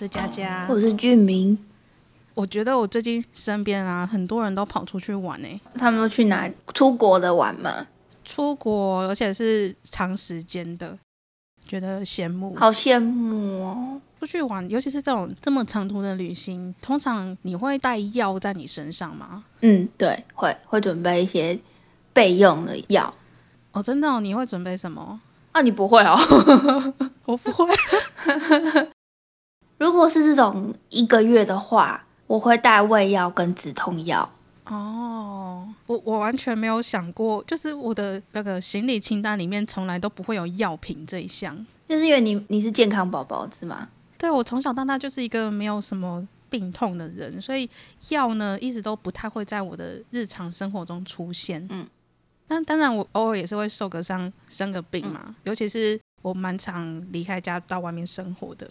是佳佳。我是俊明。我觉得我最近身边啊，很多人都跑出去玩诶、他们都去哪？出国的玩吗？出国而且是长时间的，觉得羡慕。好羡慕哦！出去玩，尤其是这种这么长途的旅行，通常你会带药在你身上吗？嗯，对，会会准备一些备用的药。哦，真的哦，你会准备什么？啊，你不会哦？我不会。如果是这种一个月的话，我会带胃药跟止痛药。哦，我我完全没有想过，就是我的那个行李清单里面从来都不会有药品这一项。就是因为你你是健康宝宝是吗？对我从小到大就是一个没有什么病痛的人，所以药呢一直都不太会在我的日常生活中出现。嗯，那当然我偶尔也是会受个伤、生个病嘛，尤其是我蛮常离开家到外面生活的。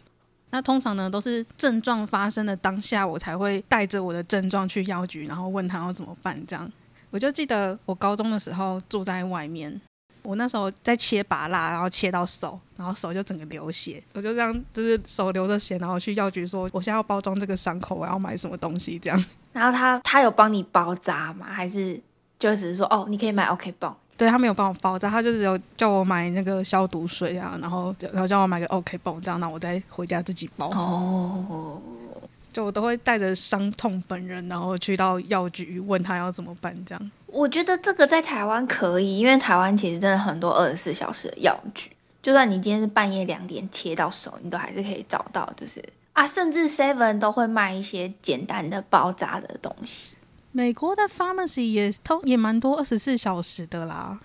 那通常呢，都是症状发生的当下，我才会带着我的症状去药局，然后问他要怎么办。这样，我就记得我高中的时候住在外面，我那时候在切拔蜡，然后切到手，然后手就整个流血，我就这样就是手流着血，然后去药局说我现在要包装这个伤口，我要买什么东西这样。然后他他有帮你包扎吗？还是就只是说哦，你可以买 OK 绷？对他没有帮我包扎，他就只有叫我买那个消毒水啊，然后然后叫我买个 OK 绷，这样，那我再回家自己包。哦，就我都会带着伤痛本人，然后去到药局问他要怎么办，这样。我觉得这个在台湾可以，因为台湾其实真的很多二十四小时的药局，就算你今天是半夜两点切到手，你都还是可以找到，就是啊，甚至 Seven 都会卖一些简单的包扎的东西。美国的 pharmacy 也通也蛮多二十四小时的啦。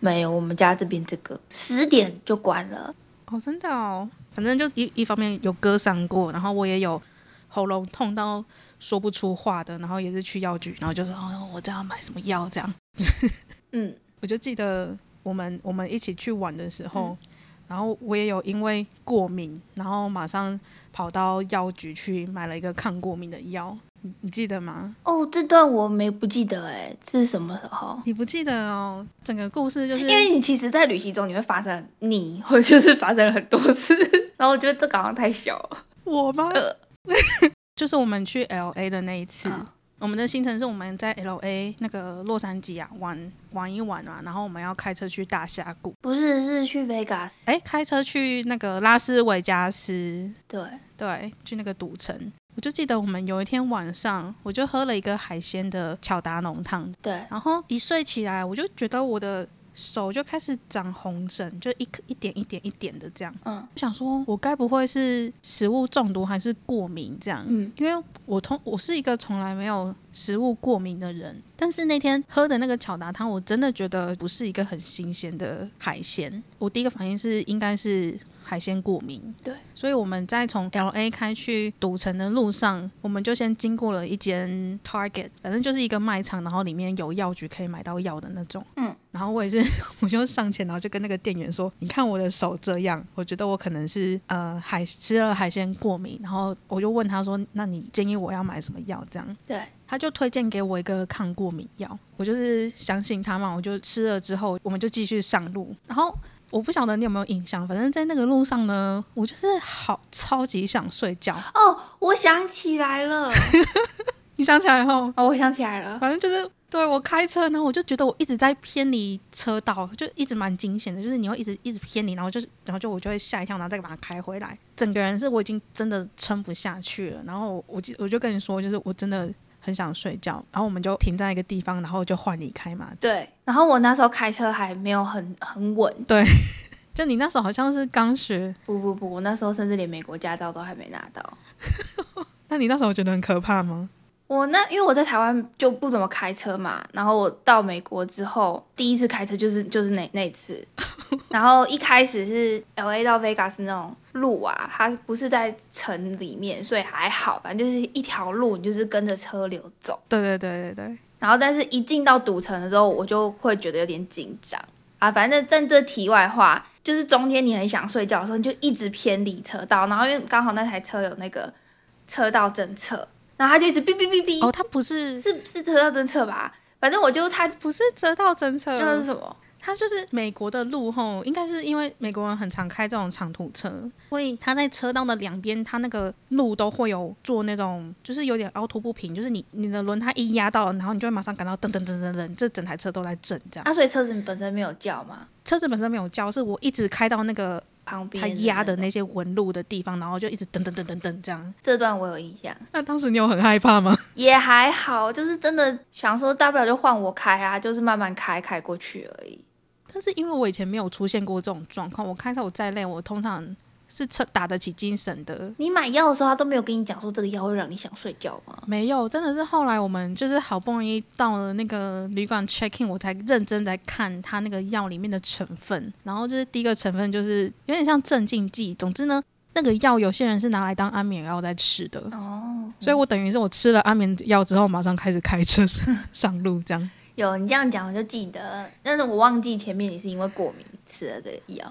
没有，我们家这边这个十点就关了。哦，真的哦，反正就一一方面有割伤过，然后我也有喉咙痛到说不出话的，然后也是去药局，然后就说哦，我这要买什么药这样。嗯，我就记得我们我们一起去玩的时候，嗯然后我也有因为过敏，然后马上跑到药局去买了一个抗过敏的药，你你记得吗？哦，这段我没不记得哎，这是什么时候？你不记得哦？整个故事就是因为你其实，在旅行中你会发生你或者就是发生了很多事，然后我觉得这个好像太小了。我吗？呃 就是我们去 L A 的那一次，嗯我们的行程是我们在 L A 那个洛杉矶啊玩玩一玩啊，然后我们要开车去大峡谷，不是，是去 Vegas。哎，开车去那个拉斯维加斯，对，对，去那个赌城。我就记得我们有一天晚上，我就喝了一个海鲜的巧达浓汤，对，然后一睡起来，我就觉得我的手就开始长红疹，就一颗一点一点一点的这样。嗯我想说，我该不会是食物中毒还是过敏这样？嗯因为我通我是一个从来没有食物过敏的人，但是那天喝的那个巧达汤，我真的觉得不是一个很新鲜的海鲜。我第一个反应是应该是海鲜过敏，对，所以我们在从 L A 开去赌城的路上，我们就先经过了一间 Target，反正就是一个卖场，然后里面有药局可以买到药的那种。嗯，然后我也是，我就上前，然后就跟那个店员说：“你看我的手这样，我觉得我可能是呃海吃了海鲜过敏。”然后我就问他说：“那你建议我要买什么药？”这样，对，他就推荐给我一个抗过敏药，我就是相信他嘛，我就吃了之后，我们就继续上路。然后我不晓得你有没有印象，反正在那个路上呢，我就是好超级想睡觉。哦，我想起来了，你想起来后，哦，我想起来了，反正就是对我开车，然后我就觉得我一直在偏离车道，就一直蛮惊险的，就是你会一直一直偏离，然后就是然后就我就会吓一跳，然后再把它开回来，整个人是我已经真的撑不下去了，然后我就我就跟你说，就是我真的很想睡觉，然后我们就停在一个地方，然后就换你开嘛，对。然后我那时候开车还没有很很稳，对就你那时候好像是刚学，不不不，我那时候甚至连美国驾照都还没拿到。那你那时候觉得很可怕吗？我那因为我在台湾就不怎么开车嘛，然后我到美国之后，第一次开车就是就是那那次，然后一开始是 L A 到 Vegas 那种路啊，它不是在城里面，所以还好，反正就是一条路，你就是跟着车流走。对对对对对，然后但是一进到赌城的时候，我就会觉得有点紧张啊。反正但这题外话，就是中间你很想睡觉的时候，你就一直偏离车道，然后因为刚好那台车有那个车道侦测，然后他就一直哔哔哔哔。哦，他不是是是车道侦测吧？反正我就他不是车道侦测，那是什么？他就是美国的路吼，应该是因为美国人很常开这种长途车，所以他在车道的两边，它那个路都会有做那种，就是有点凹凸不平，就是你你的轮胎一压到，然后你就会马上感到噔噔噔噔噔，这整台车都在震这样。啊，所以车子本身没有叫吗？车子本身没有叫，是我一直开到那个旁边它压的那些纹路的地方，然后就一直噔噔噔噔噔这样。这段我有印象，那当时你有很害怕吗？也还好，就是真的想说大不了就换我开啊，就是慢慢开开过去而已。但是因为我以前没有出现过这种状况，我开车我再累，我通常是车打得起精神的。你买药的时候，他都没有跟你讲说这个药会让你想睡觉吗？没有，真的是后来我们就是好不容易到了那个旅馆 check in，我才认真在看它那个药里面的成分。然后就是第一个成分就是有点像镇静剂，总之呢，那个药有些人是拿来当安眠药在吃的，哦，所以我等于是我吃了安眠药之后，马上开始开车上路这样。有你这样讲我就记得，但是我忘记前面你是因为过敏吃了这个药。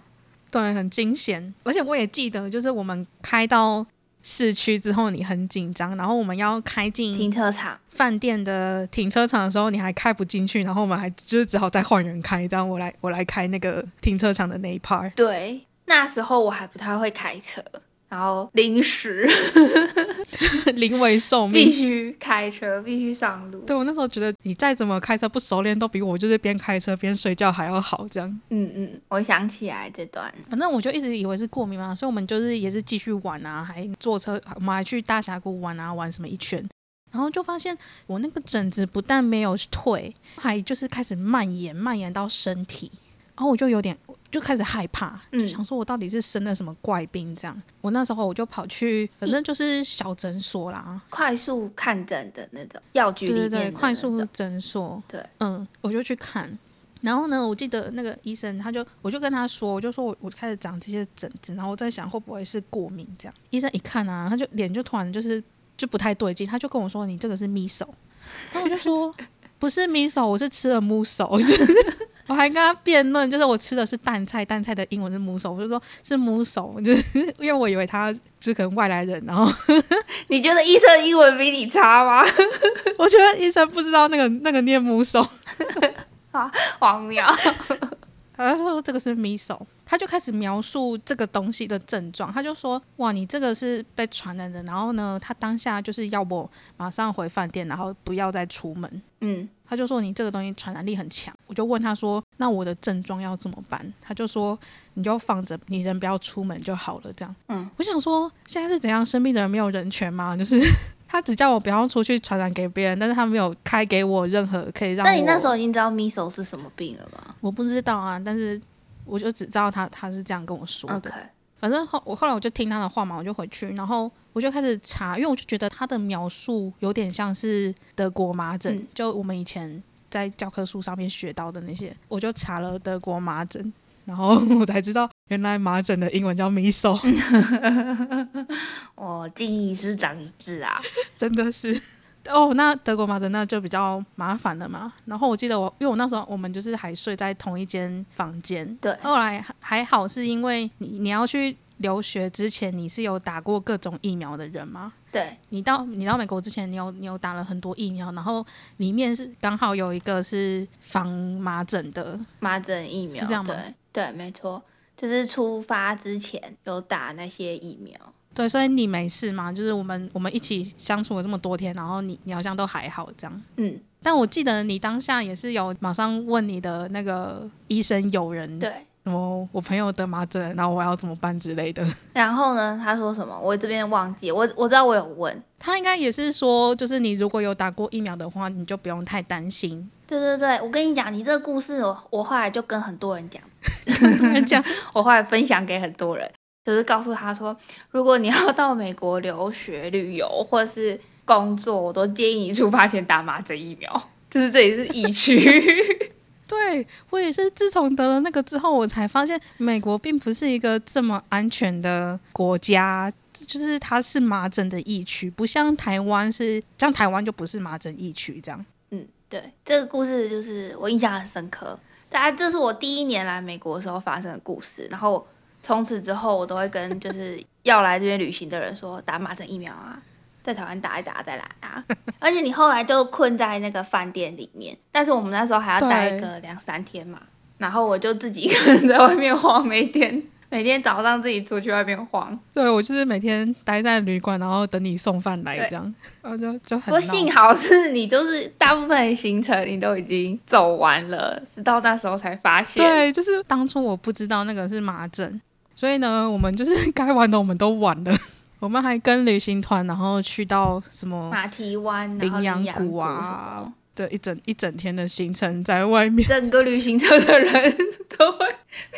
对，很惊险，而且我也记得，就是我们开到市区之后，你很紧张，然后我们要开进停车场，饭店的停车场的时候，你还开不进去，然后我们还就是只好再换人开，这样我来我来开那个停车场的那一 part。对，那时候我还不太会开车，然后临时 临危受命必命。须开车，必须上路。对我那时候觉得，你再怎么开车不熟练，都比我就是边开车边睡觉还要好。这样，嗯嗯，我想起来这段，反正我就一直以为是过敏嘛，所以我们就是也是继续玩啊，还坐车，我们还去大峡谷玩啊，玩什么一圈。然后就发现我那个疹子不但没有退，还就是开始蔓延，蔓延到身体。然后我就有点就开始害怕，嗯。就想说我到底是生了什么怪病这样。我那时候我就跑去，反正就是小诊所啦，快速看诊的那种药局里对对对，面快速种诊所，对，嗯，我就去看。然后呢，我记得那个医生，他就我就跟他说，我就说我我开始长这些疹子，然后我在想会不会是过敏这样。医生一看啊，他就脸就突然就是就不太对劲，他就跟我说你这个是咪手，然后我就说不是咪手，我是吃了木手，就是 我还跟他辩论，就是我吃的是蛋菜，蛋菜的英文是母手，我就说是母手，就是因为我以为他是可能外来人，然后 你觉得医生英文比你差吗？我觉得医生不知道那个那个念母手。啊荒谬。他说这个是 miso，他就开始描述这个东西的症状。他就说：“哇，你这个是被传染的。”然后呢，他当下就是要我马上回饭店，然后不要再出门。嗯，他就说：“你这个东西传染力很强。”我就问他说：“那我的症状要怎么办？”他就说：“你就放着，你人不要出门就好了。”这样。嗯，我想说，现在是怎样？生病的人没有人权吗？就是他只叫我不要出去传染给别人，但是他没有开给我任何可以让我。那你那时候已经知道 miso 是什么病了吗我不知道啊，但是我就只知道他他是这样跟我说的。反正后我后来我就听他的话嘛，我就回去，然后我就开始查，因为我就觉得他的描述有点像是德国麻疹，嗯就我们以前在教科书上面学到的那些，我就查了德国麻疹，然后我才知道原来麻疹的英文叫 miso，我记忆是长一智啊。真的是。哦，那德国麻疹那就比较麻烦了嘛。然后我记得我，因为我那时候我们就是还睡在同一间房间，对，后来还还好，是因为你你要去留学之前，你是有打过各种疫苗的人吗？对，你到你到美国之前，你有你有打了很多疫苗，然后里面是刚好有一个是防麻疹的，麻疹疫苗是这样吗对对，没错，就是出发之前有打那些疫苗。对，所以你没事嘛？就是我们我们一起相处了这么多天，然后你你好像都还好这样。嗯，但我记得你当下也是有马上问你的那个医生友人，对。什么我朋友得麻疹，然后我要怎么办之类的。然后呢，他说什么？我这边忘记，我我知道我有问。他应该也是说，就是你如果有打过疫苗的话，你就不用太担心。对对对，我跟你讲，你这个故事我我后来就跟很多人讲，讲我后来分享给很多人，就是告诉他说，如果你要到美国留学、旅游或是工作，我都建议你出发前打麻疹疫苗，就是这里是疫区。对我也是，自从得了那个之后，我才发现美国并不是一个这么安全的国家，就是它是麻疹的疫区，不像台湾是，像台湾就不是麻疹疫区这样。嗯，对，这个故事就是我印象很深刻。大家这是我第一年来美国的时候发生的故事，然后从此之后，我都会跟就是 要来这边旅行的人说，打麻疹疫苗啊，在台湾打一打再来啊。而且你后来就困在那个饭店里面，但是我们那时候还要待对个两三天嘛。然后我就自己一个人在外面晃，每天 每天早上自己出去外面晃。对我就是每天待在旅馆，然后等你送饭来这样，然后就就很不过幸好是你就是大部分的行程你都已经走完了，直到那时候才发现。对，就是当初我不知道那个是麻疹，所以呢，我们就是该玩的我们都玩了。我们还跟旅行团，然后去到什么马蹄湾、羚羊羊谷啊对一整一整天的行程在外面。整个旅行车的人都会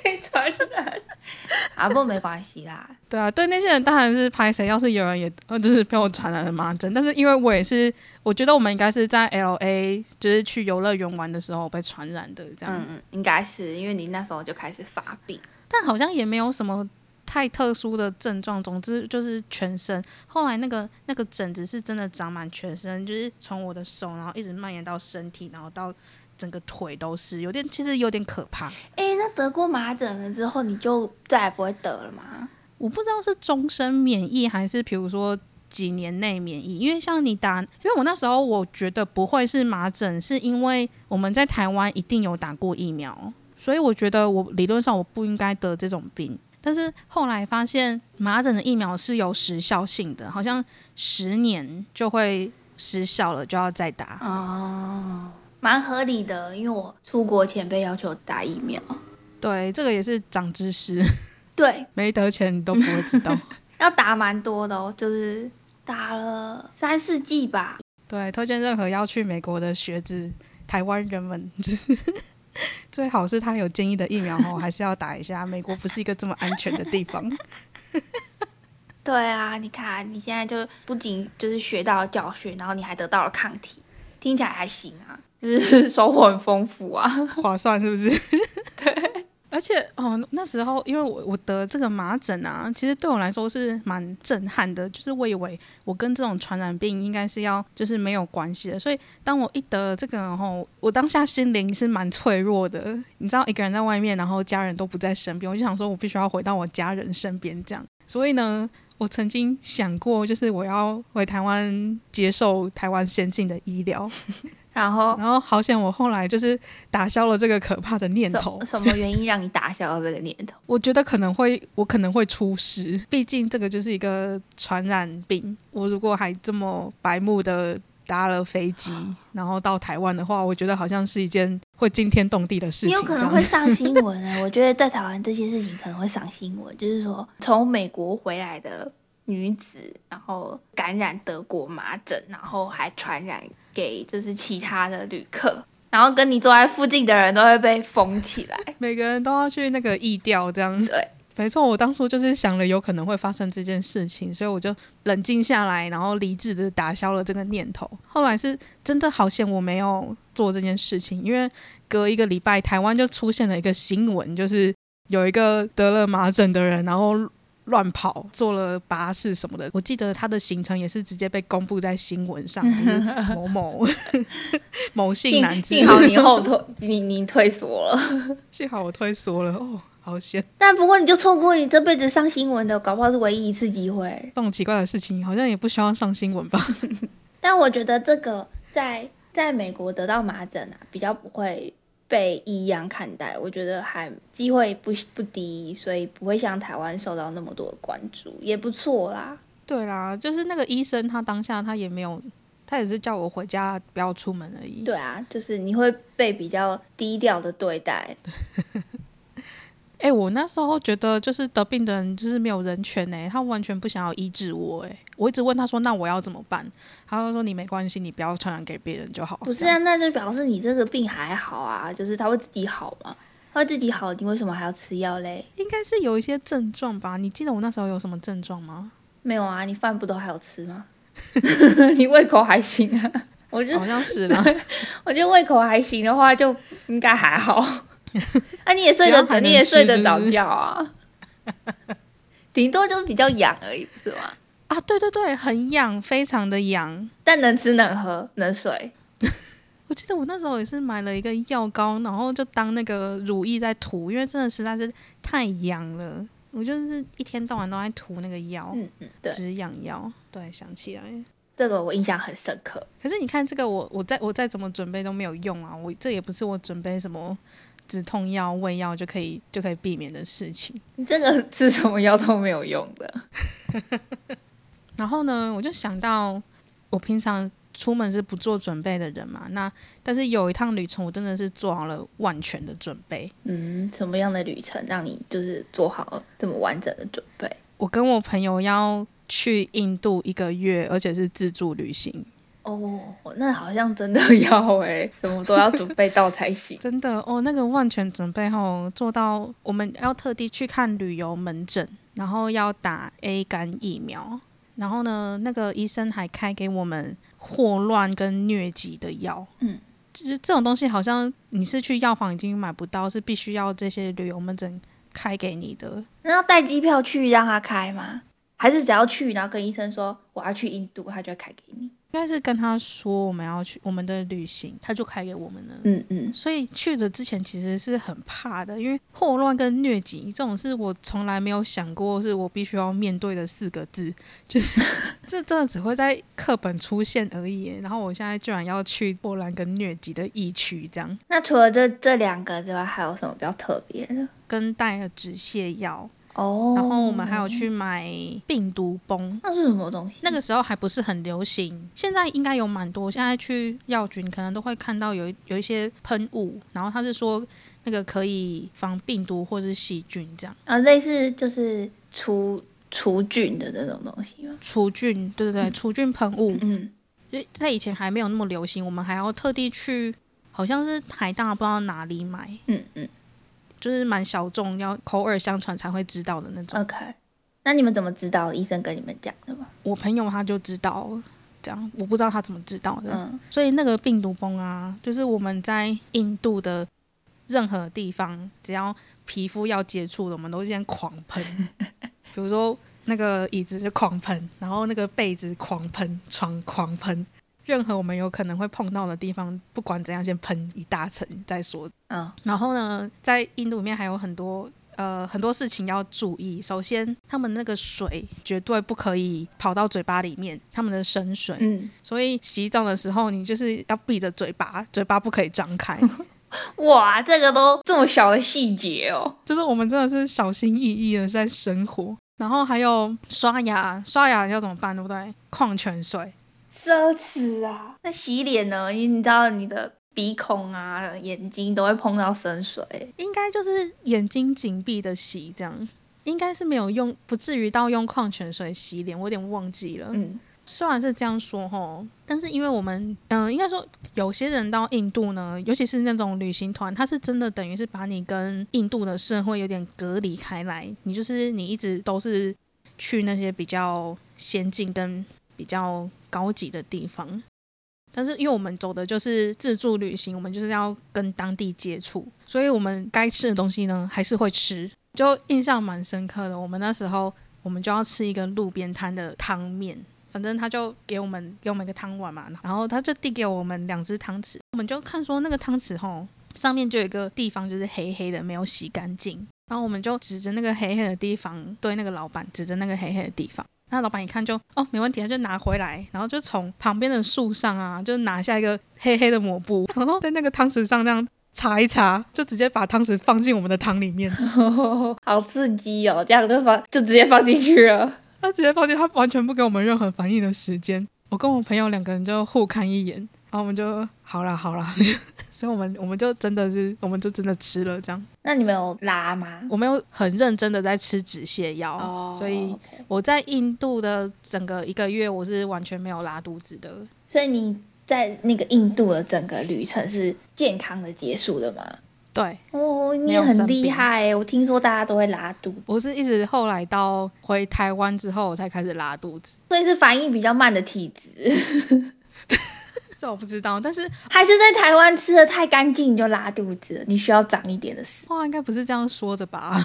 被传染。啊，不过没关系啦，对啊，对那些人当然是拍谁，要是有人也呃就是被我传染了麻疹，但是因为我也是，我觉得我们应该是在 L A 就是去游乐园玩的时候被传染的这样，嗯嗯，应该是因为你那时候就开始发病。但好像也没有什么太特殊的症状，总之就是全身。后来那个那个疹子是真的长满全身，就是从我的手，然后一直蔓延到身体，然后到整个腿都是，有点其实有点可怕。哎、那得过麻疹了之后，你就再也不会得了吗？我不知道是终身免疫还是比如说几年内免疫，因为像你打，因为我那时候我觉得不会是麻疹，是因为我们在台湾一定有打过疫苗，所以我觉得我理论上我不应该得这种病。但是后来发现麻疹的疫苗是有时效性的，好像十年就会失效了，就要再打。哦，蛮合理的，因为我出国前被要求打疫苗。对，这个也是长知识，对，没得钱你都不会知道。要打蛮多的哦，就是打了三四季吧。对，推荐任何要去美国的学子、台湾人们，就是 最好是他有建议的疫苗哦，还是要打一下。美国不是一个这么安全的地方。对啊，你看你现在就不仅就是学到了教训，然后你还得到了抗体，听起来还行啊，就是收获很丰富啊。划算是不是？对。而且哦，那时候因为我我得这个麻疹啊，其实对我来说是蛮震撼的。就是我以为我跟这种传染病应该是要就是没有关系的，所以当我一得这个，然后我当下心灵是蛮脆弱的。你知道，一个人在外面，然后家人都不在身边，我就想说我必须要回到我家人身边这样。所以呢，我曾经想过，就是我要回台湾接受台湾先进的医疗。然后然后好险，我后来就是打消了这个可怕的念头什。么原因让你打消了这个念头？我觉得可能会，我可能会出事，毕竟这个就是一个传染病。我如果还这么白目的搭了飞机，然后到台湾的话，我觉得好像是一件会惊天动地的事情。你有可能会上新闻啊！我觉得在台湾这些事情可能会上新闻，就是说从美国回来的女子，然后感染德国麻疹，然后还传染给就是其他的旅客，然后跟你坐在附近的人都会被封起来。每个人都要去那个疫调，这样对。没错，我当初就是想了有可能会发生这件事情，所以我就冷静下来，然后理智的打消了这个念头。后来是真的好险我没有做这件事情，因为隔一个礼拜，台湾就出现了一个新闻，就是有一个得了麻疹的人，然后乱跑，坐了巴士什么的。我记得他的行程也是直接被公布在新闻上，就是某某 某姓男子。幸好你后退，你你退缩了。幸好我退缩了，哦，好险！但不过你就错过你这辈子上新闻的，搞不好是唯一一次机会。这种奇怪的事情好像也不需要上新闻吧？但我觉得这个在在美国得到麻疹啊，比较不会被异样看待，我觉得还机会不不低，所以不会像台湾受到那么多的关注，也不错啦。对啦，就是那个医生，他当下他也没有，他也是叫我回家不要出门而已。对啊，就是你会被比较低调的对待。哎、我那时候觉得就是得病的人就是没有人权哎、他完全不想要医治我哎、我一直问他说那我要怎么办？他就说你没关系，你不要传染给别人就好。不是啊，那就表示你这个病还好啊，就是他会自己好嘛。它会自己好，你为什么还要吃药嘞？应该是有一些症状吧？你记得我那时候有什么症状吗？没有啊，你饭不都还有吃吗？你胃口还行啊。我觉得好像是啦。我觉得胃口还行的话，就应该还好。啊，你也睡得着，你也睡得着觉啊。顶多就是比较痒而已，不是吗？啊，对对对，很痒，非常的痒。但能吃能喝能睡。我记得我那时候也是买了一个药膏，然后就当那个乳液在涂，因为真的实在是太痒了。我就是一天到晚都在涂那个药，嗯嗯，对，止痒药。对，想起来。这个我印象很深刻。可是你看这个我，我再我再怎么准备都没有用啊！我这也不是我准备什么止痛药、胃药就可以就可以避免的事情。你这个吃什么药都没有用的。然后呢，我就想到我平常出门是不做准备的人嘛，那但是有一趟旅程，我真的是做好了万全的准备。嗯，什么样的旅程让你就是做好了这么完整的准备？我跟我朋友要去印度一个月，而且是自助旅行。哦，那好像真的要哎，什么都要准备到才行。真的哦，那个万全准备后做到，我们要特地去看旅游门诊，然后要打 A 肝疫苗，然后呢，那个医生还开给我们霍乱跟疟疾的药。嗯，就是这种东西，好像你是去药房已经买不到，是必须要这些旅游门诊开给你的。那要带机票去让他开吗？还是只要去，然后跟医生说我要去印度，他就会开给你？应该是跟他说我们要去我们的旅行，他就开给我们了。嗯嗯，所以去的之前其实是很怕的，因为霍乱跟疟疾这种是我从来没有想过是我必须要面对的四个字，就是 这真的只会在课本出现而已。然后我现在居然要去波兰跟疟疾的疫区，这样。那除了这这两个之外，还有什么比较特别的？跟带了止泻药。哦，然后我们还有去买病毒崩，那是什么东西？那个时候还不是很流行，现在应该有蛮多。现在去药局可能都会看到有有一些喷雾，然后他是说那个可以防病毒或是细菌这样。啊，类似就是除除菌的那种东西吗？除菌，对对对，除菌喷雾。嗯，就在以前还没有那么流行，我们还要特地去，好像是台大不知道哪里买。嗯嗯。就是蛮小众，要口耳相传才会知道的那种。OK，那你们怎么知道？医生跟你们讲的吗？我朋友他就知道，这样我不知道他怎么知道的。嗯，所以那个病毒崩啊，就是我们在印度的任何地方，只要皮肤要接触的，我们都先狂喷。比如说那个椅子就狂喷，然后那个被子狂喷，床狂喷。任何我们有可能会碰到的地方，不管怎样，先喷一大层再说。嗯，然后呢，在印度里面还有很多呃很多事情要注意。首先，他们那个水绝对不可以跑到嘴巴里面，他们的生水。嗯，所以洗澡的时候，你就是要闭着嘴巴，嘴巴不可以张开。哇，这个都这么小的细节哦，就是我们真的是小心翼翼的在生活。然后还有刷牙，刷牙要怎么办，对不对？矿泉水。奢侈啊！那洗脸呢？你知道你的鼻孔啊、眼睛都会碰到生水，应该就是眼睛紧闭的洗，这样应该是没有用，不至于到用矿泉水洗脸。我有点忘记了。嗯，虽然是这样说吼，但是因为我们，嗯，应该说有些人到印度呢，尤其是那种旅行团，他是真的等于是把你跟印度的社会有点隔离开来。你就是你一直都是去那些比较先进跟比较。高级的地方，但是因为我们走的就是自助旅行，我们就是要跟当地接触，所以我们该吃的东西呢还是会吃，就印象蛮深刻的。我们那时候我们就要吃一个路边摊的汤面，反正他就给我们给我们一个汤碗嘛，然后他就递给我们两只汤匙，我们就看说那个汤匙吼上面就有一个地方就是黑黑的，没有洗干净，然后我们就指着那个黑黑的地方对那个老板指着那个黑黑的地方。那老板一看就哦没问题，他就拿回来，然后就从旁边的树上啊，就拿下一个黑黑的抹布，然后在那个汤匙上这样擦一擦，就直接把汤匙放进我们的汤里面，好刺激哦！这样就放就直接放进去了，他直接放进，他完全不给我们任何反应的时间。我跟我朋友两个人就互看一眼，然后我们就好了好了。所以我们我们就真的是，我们就真的吃了这样。那你们有拉吗？我没有很认真的在吃止泻药，所以我在印度的整个一个月，我是完全没有拉肚子的。所以你在那个印度的整个旅程是健康的结束的吗？对，哦，你也很厉害。我听说大家都会拉肚子，我是一直后来到回台湾之后，我才开始拉肚子，所以是反应比较慢的体质。这我不知道，但是还是在台湾吃的太干净你就拉肚子，你需要长一点的屎。话应该不是这样说的吧？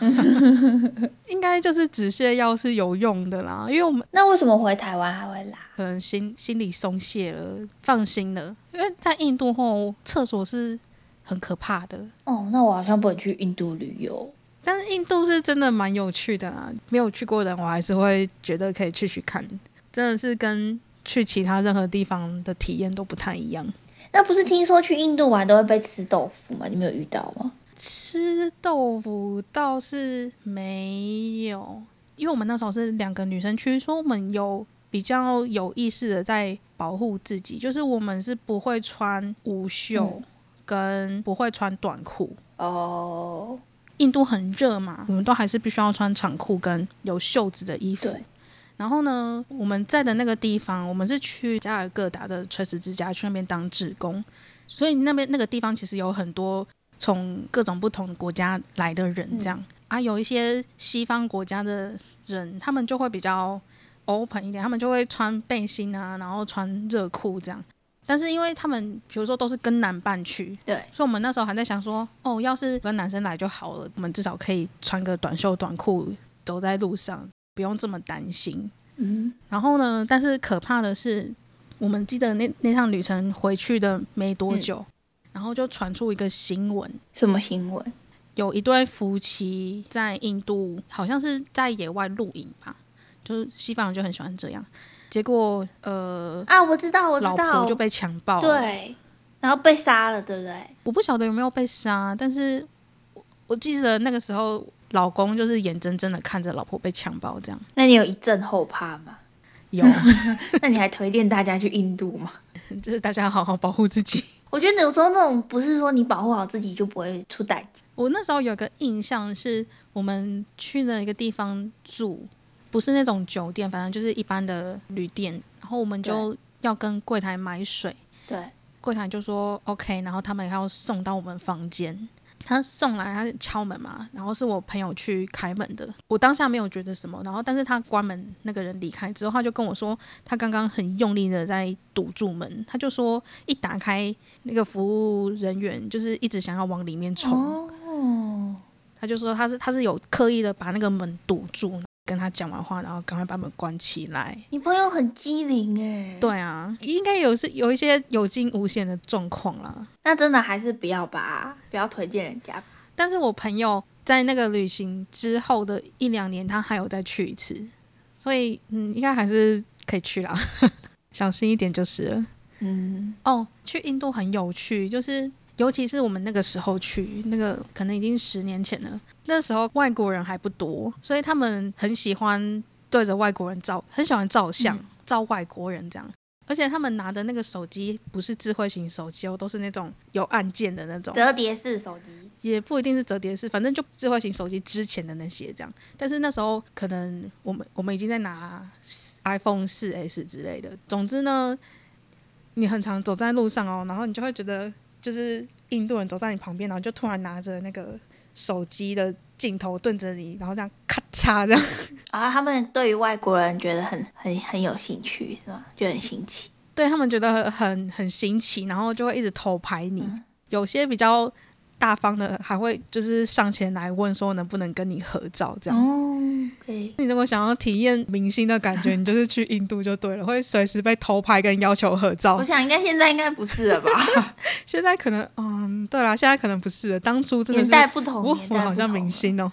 应该就是止泻药是有用的啦，因为我们那为什么回台湾还会拉？可能心心里松懈了，放心了。因为在印度后厕所是很可怕的哦。那我好像不能去印度旅游，但是印度是真的蛮有趣的啦。没有去过的人，我还是会觉得可以去去看，真的是跟。去其他任何地方的体验都不太一样。那不是听说去印度玩都会被吃豆腐吗？你没有遇到吗？吃豆腐倒是没有，因为我们那时候是两个女生去，说我们有比较有意识的在保护自己，就是我们是不会穿无袖，跟不会穿短裤。哦，印度很热嘛，我们都还是必须要穿长裤跟有袖子的衣服。对。然后呢，我们在的那个地方，我们是去加尔各答的垂死之家去那边当志工，所以那边那个地方其实有很多从各种不同国家来的人，这样、啊，有一些西方国家的人，他们就会比较 open 一点，他们就会穿背心啊，然后穿热裤这样。但是因为他们比如说都是跟男伴去，对，所以我们那时候还在想说，哦，要是跟男生来就好了，我们至少可以穿个短袖短裤走在路上，不用这么担心。嗯，然后呢，但是可怕的是，我们记得那那趟旅程回去的没多久，然后就传出一个新闻，什么新闻？有一对夫妻在印度，好像是在野外露营吧，就是西方人就很喜欢这样。结果呃，啊，我知道，我知老道，婆就被强暴了。对，然后被杀了，对不对？我不晓得有没有被杀，但是我我记得那个时候，老公就是眼睁睁的看着老婆被强暴，这样那你有一阵后怕吗？有，那你还推荐大家去印度吗？就是大家好好保护自己。我觉得有时候那种不是说你保护好自己就不会出歹子，我那时候有个印象是，我们去了一个地方住，不是那种酒店，反正就是一般的旅店，然后我们就要跟柜台买水，对，柜台就说 OK，然后他们还要送到我们房间。他送来，他敲门嘛，然后是我朋友去开门的。我当下没有觉得什么，然后但是他关门那个人离开之后，他就跟我说，他刚刚很用力的在堵住门，他就说一打开那个服务人员就是一直想要往里面冲，哦，他就说他是他是有刻意的把那个门堵住，跟他讲完话，然后赶快把门关起来。你朋友很机灵哎，对啊，应该有是有一些有惊无险的状况啦。那真的还是不要吧，不要推荐人家。但是我朋友在那个旅行之后的一两年，他还有再去一次，所以嗯，应该还是可以去啦，小心一点就是了。嗯，哦，去印度很有趣，就是尤其是我们那个时候去，那个可能已经十年前了，那时候外国人还不多，所以他们很喜欢对着外国人照，很喜欢照相，嗯照外国人这样。而且他们拿的那个手机不是智慧型手机哦，都是那种有按键的那种。折叠式手机，也不一定是折叠式，反正就智慧型手机之前的那些这样。但是那时候可能我们我们已经在拿 iPhone 四 S 之类的。总之呢，你很常走在路上哦，然后你就会觉得就是印度人走在你旁边，然后就突然拿着那个手机的镜头对着你，然后这样咔嚓这样。啊，他们对于外国人觉得很 很很有兴趣是吗？觉得很新奇。对他们觉得很很新奇，然后就会一直偷拍你。嗯有些比较大方的还会就是上前来问说能不能跟你合照这样。哦，可以。你如果想要体验明星的感觉，你就是去印度就对了，会随时被偷拍跟要求合照我。想应该现在应该不是了吧？现在可能，嗯，对啦，现在可能不是了，当初真的年是代不同，我好像明星哦，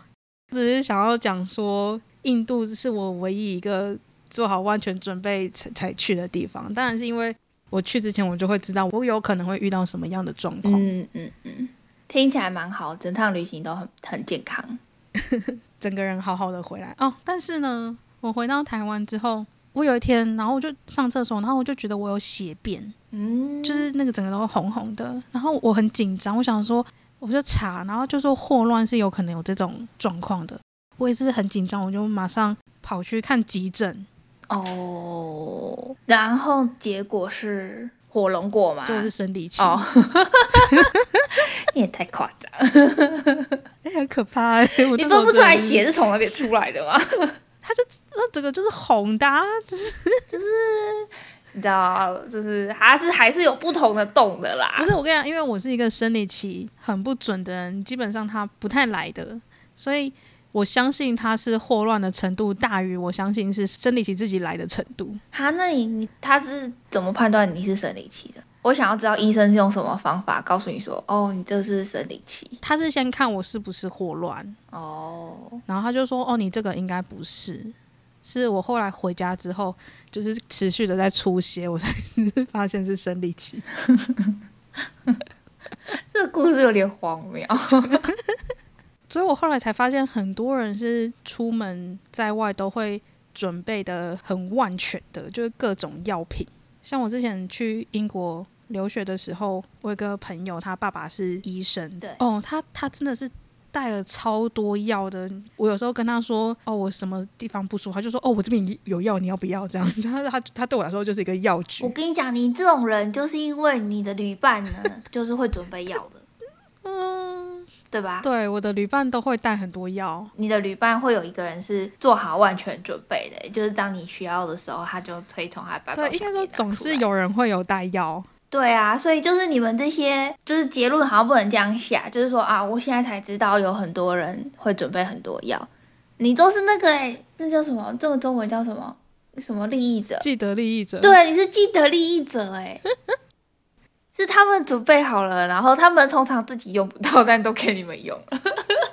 只是想要讲说，印度是我唯一一个做好万全准备才才去的地方。当然是因为我去之前，我就会知道我有可能会遇到什么样的状况。嗯嗯嗯，听起来蛮好，整趟旅行都很很健康。整个人好好的回来哦。但是呢，我回到台湾之后，我有一天，然后我就上厕所，然后我就觉得我有血便，嗯，就是那个整个都红红的，然后我很紧张，我想说，我就查，然后就说霍乱是有可能有这种状况的，我也是很紧张，我就马上跑去看急诊，哦，然后结果是火龙果嘛？就是生理期，哦，你也太夸张，哎、很可怕、欸，你分不出来血是从哪里出来的吗？那整个就是红的、啊，就是 你知道，就是还是还是有不同的洞的啦。不是我跟你讲，因为我是一个生理期很不准的人，基本上它不太来的，所以我相信他是霍乱的程度大于我相信是生理期自己来的程度。哈，那你你他是怎么判断你是生理期的？我想要知道医生是用什么方法告诉你说，哦，你这是生理期。他是先看我是不是霍乱，哦，然后他就说：“哦，你这个应该不是。”是我后来回家之后，就是持续的在出血，我才 发现是生理期。这故事有点荒谬。所以我后来才发现，很多人是出门在外都会准备的很万全的，就是各种药品。像我之前去英国留学的时候，我有个朋友，他爸爸是医生，对哦，他他真的是带了超多药的。我有时候跟他说，哦，我什么地方不舒服，他就说，哦，我这边有药，你要不要？这样，他他他对我来说就是一个药局我。跟你讲，你这种人就是因为你的旅伴呢，就是会准备药的，嗯，对吧？对，我的旅伴都会带很多药。你的旅伴会有一个人是做好万全准备的，就是当你需要的时候，他就推从他的包包对，应该说总是有人会有带药。对啊，所以就是你们这些，就是结论好像不能这样下，就是说啊，我现在才知道有很多人会准备很多药，你都是那个哎、那叫什么？这个中文叫什么？什么利益者？既得利益者。对，你是既得利益者哎、是他们准备好了，然后他们通常自己用不到，但都给你们用了。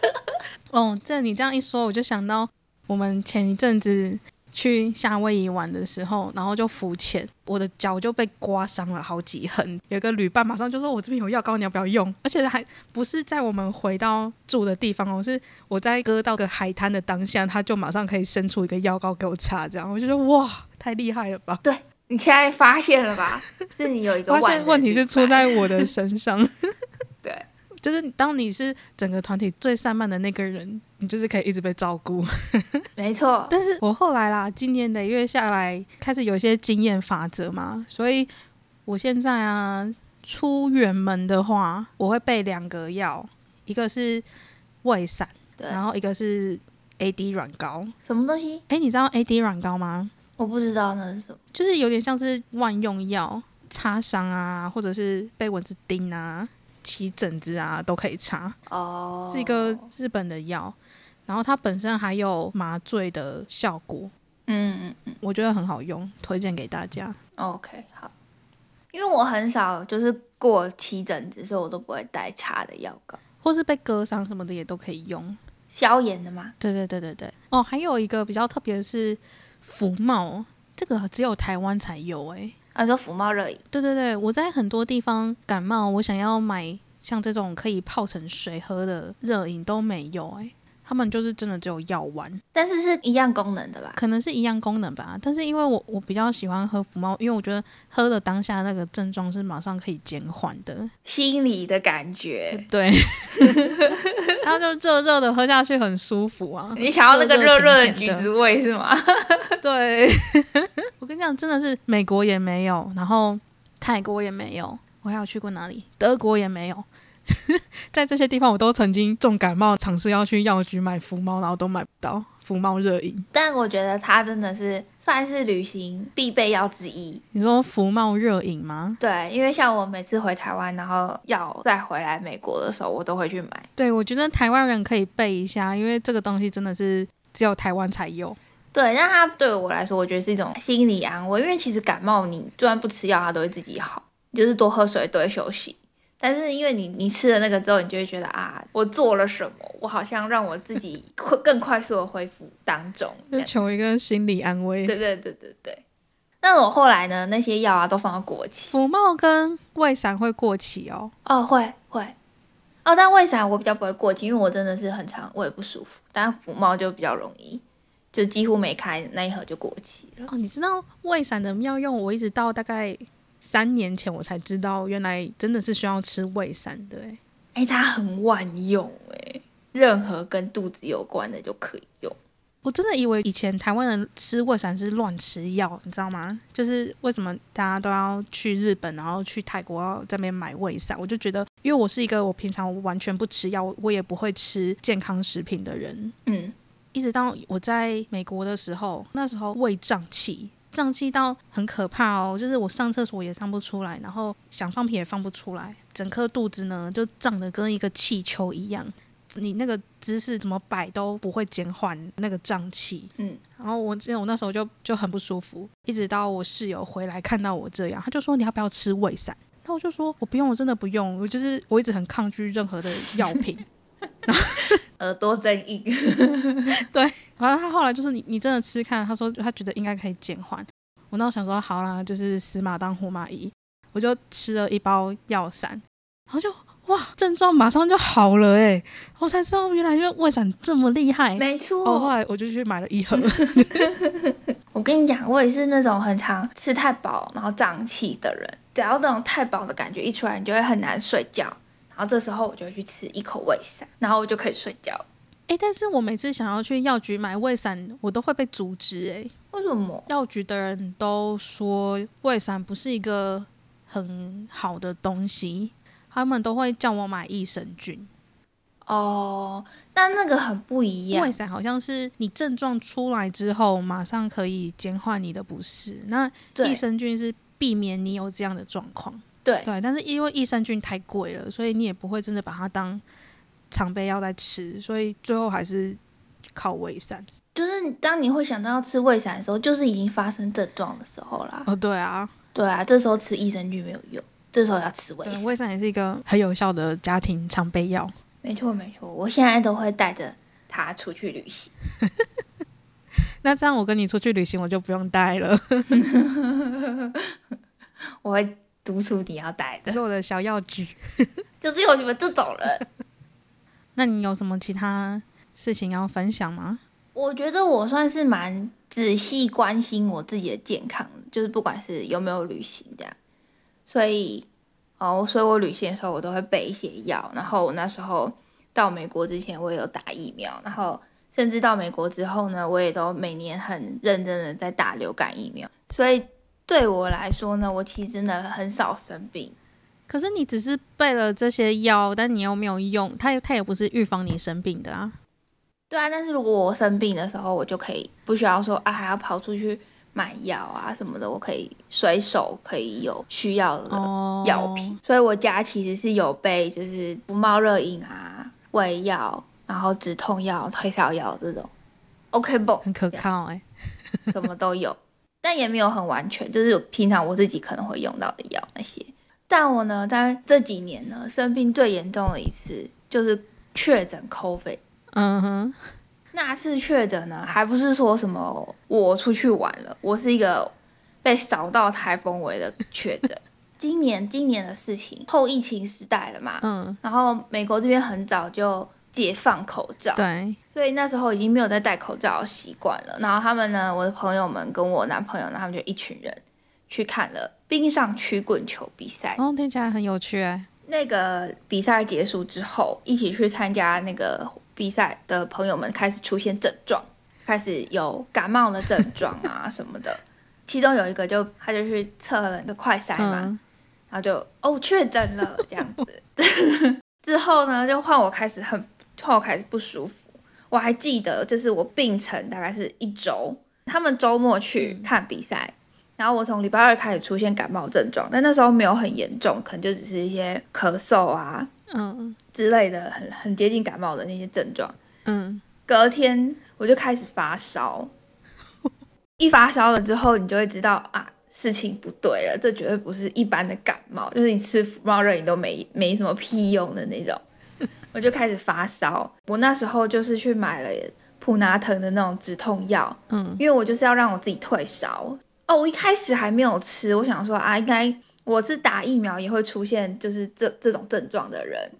哦，这你这样一说，我就想到我们前一阵子去夏威夷玩的时候，然后就浮潜，我的脚就被刮伤了好几痕。有一个旅伴马上就说：“我这边有药膏，你要不要用？”而且还不是在我们回到住的地方哦，是我在割到个海滩的当下，他就马上可以伸出一个药膏给我擦，这样我就说哇，太厉害了吧！对你现在发现了吧？是你有一个发现问题是出在我的身上。对，就是当你是整个团体最散漫的那个人，你就是可以一直被照顾。没错，但是我后来啦，今年累月下来，开始有一些经验法则嘛，所以我现在啊，出远门的话，我会备两个药，一个是胃散，然后一个是 AD 软膏。什么东西？诶，你知道 AD 软膏吗？我不知道那是什么。就是有点像是万用药，擦伤啊，或者是被蚊子叮啊、起疹子啊，都可以擦。哦，是一个日本的药，然后它本身还有麻醉的效果，嗯嗯嗯我觉得很好用，推荐给大家。，OK，好。因为我很少就是过起疹子，所以我都不会带擦的药膏，或是被割伤什么的也都可以用。消炎的嘛。对对对对对。哦，还有一个比较特别的是福茂，这个只有台湾才有诶、啊，你说福茂热饮，对对对，我在很多地方感冒，我想要买像这种可以泡成水喝的热饮都没有诶、他们就是真的只有药丸，但是是一样功能的吧？可能是一样功能吧。但是因为我我比较喜欢喝福猫，因为我觉得喝的当下那个症状是马上可以减缓的。心理的感觉，对，然后就热热的喝下去很舒服啊。你想要那个热热的橘子味是吗？对，我跟你讲，真的是美国也没有，然后泰国也没有，我还有去过哪里？德国也没有。在这些地方，我都曾经重感冒，尝试要去药局买福猫，然后都买不到福猫热饮。但我觉得它真的是算是旅行必备药之一。你说福猫热饮吗？对，因为像我每次回台湾，然后要再回来美国的时候，我都会去买。对，我觉得台湾人可以备一下，因为这个东西真的是只有台湾才有。对，那它对我来说，我觉得是一种心理安慰，因为其实感冒你就算不吃药，它都会自己好，就是多喝水，多休息。但是因为你你吃了那个之后，你就会觉得啊，我做了什么？我好像让我自己 会更快速的恢复当中。就求一个心理安慰。对对对对对。那我后来呢，那些药啊都放到过期。福茂跟胃散会过期哦。哦，会会。哦，但胃散我比较不会过期，因为我真的是很常胃不舒服。但福茂就比较容易，就几乎没开那一盒就过期了。哦，你知道胃散的妙用，我一直到大概三年前我才知道，原来真的是需要吃胃散的。哎，哎，它很万用哎，任何跟肚子有关的就可以用。我真的以为以前台湾人吃胃散是乱吃药，你知道吗？就是为什么大家都要去日本，然后去泰国要这边买胃散？我就觉得，因为我是一个我平常完全不吃药，我也不会吃健康食品的人，嗯，一直到我在美国的时候，那时候胃胀气，胀气到很可怕哦，就是我上厕所也上不出来，然后想放屁也放不出来，整颗肚子呢就胀得跟一个气球一样，你那个姿势怎么摆都不会减缓那个胀气。嗯，然后我记得我那时候就就很不舒服，一直到我室友回来看到我这样，他就说你要不要吃胃散？那我就说我不用，我真的不用，我就是我一直很抗拒任何的药品。耳朵真硬。对然后他后来就是你，你真的吃看，他说他觉得应该可以减缓。我那时候想说好啦，就是死马当活马医，我就吃了一包药散，然后就哇，症状马上就好了哎，我才知道原来因为胃散这么厉害。没错。哦，后来我就去买了一盒。我跟你讲，我也是那种很常吃太饱然后胀气的人，只要那种太饱的感觉一出来，你就会很难睡觉。然后这时候我就去吃一口胃散，然后我就可以睡觉。哎，但是我每次想要去药局买胃散，我都会被阻止。哎，为什么？药局的人都说胃散不是一个很好的东西，他们都会叫我买益生菌。哦，但那个很不一样。胃散好像是你症状出来之后，马上可以减缓你的不适。那益生菌是避免你有这样的状况。对对，但是因为益生菌太贵了，所以你也不会真的把它当。常备药在吃，所以最后还是靠胃散。就是当你会想到要吃胃散的时候，就是已经发生症状的时候啦。哦，对啊，对啊，这时候吃益生菌没有用，这时候要吃胃散。胃散也是一个很有效的家庭常备药。没错没错，我现在都会带着它出去旅行。那这样我跟你出去旅行，我就不用带了。我会督促你要带的，是我的小药局，就只有你们这种人。那你有什么其他事情要分享吗？我觉得我算是蛮仔细关心我自己的健康，就是不管是有没有旅行这样，所以哦，所以我旅行的时候我都会备一些药，然后我那时候到美国之前我也有打疫苗，然后甚至到美国之后呢，我也都每年很认真的在打流感疫苗，所以对我来说呢，我其实真的很少生病。可是你只是备了这些药，但你又没有用，它它也不是预防你生病的啊。对啊，但是如果我生病的时候，我就可以不需要说啊，还要跑出去买药啊什么的，我可以随手可以有需要的药品。所以我家其实是有备，就是不冒热饮啊、胃药，然后止痛药、退烧药这种。OK 不？很可靠哎，什么都有，但也没有很完全，就是平常我自己可能会用到的药那些。但我呢，在这几年呢，生病最严重的一次就是确诊 COVID。嗯哼，那次确诊呢，还不是说什么我出去玩了，我是一个被扫到台风尾的确诊。今年今年的事情，后疫情时代了嘛，嗯，然后美国这边很早就解放口罩，对，所以那时候已经没有在戴口罩习惯了。然后他们呢，我的朋友们跟我男朋友呢，他们就一群人。去看了冰上曲棍球比赛，哦，听起来很有趣哎。那个比赛结束之后，一起去参加那个比赛的朋友们开始出现症状，开始有感冒的症状啊什么的。其中有一个就他就去测了那个快筛嘛，然后就哦确诊了这样子。之后呢，就换我开始很，换我开始不舒服。我还记得，就是我病程大概是一周，他们周末去看比赛。然后我从礼拜二开始出现感冒症状，但那时候没有很严重，可能就只是一些咳嗽啊，嗯之类的，很很接近感冒的那些症状。嗯，隔天我就开始发烧，一发烧了之后，你就会知道啊，事情不对了，这绝对不是一般的感冒，就是你吃福猫热饮都没没什么屁用的那种。我就开始发烧，我那时候就是去买了普拿疼的那种止痛药，嗯，因为我就是要让我自己退烧。哦，我一开始还没有吃，我想说啊，应该我是打疫苗也会出现就是这这种症状的人，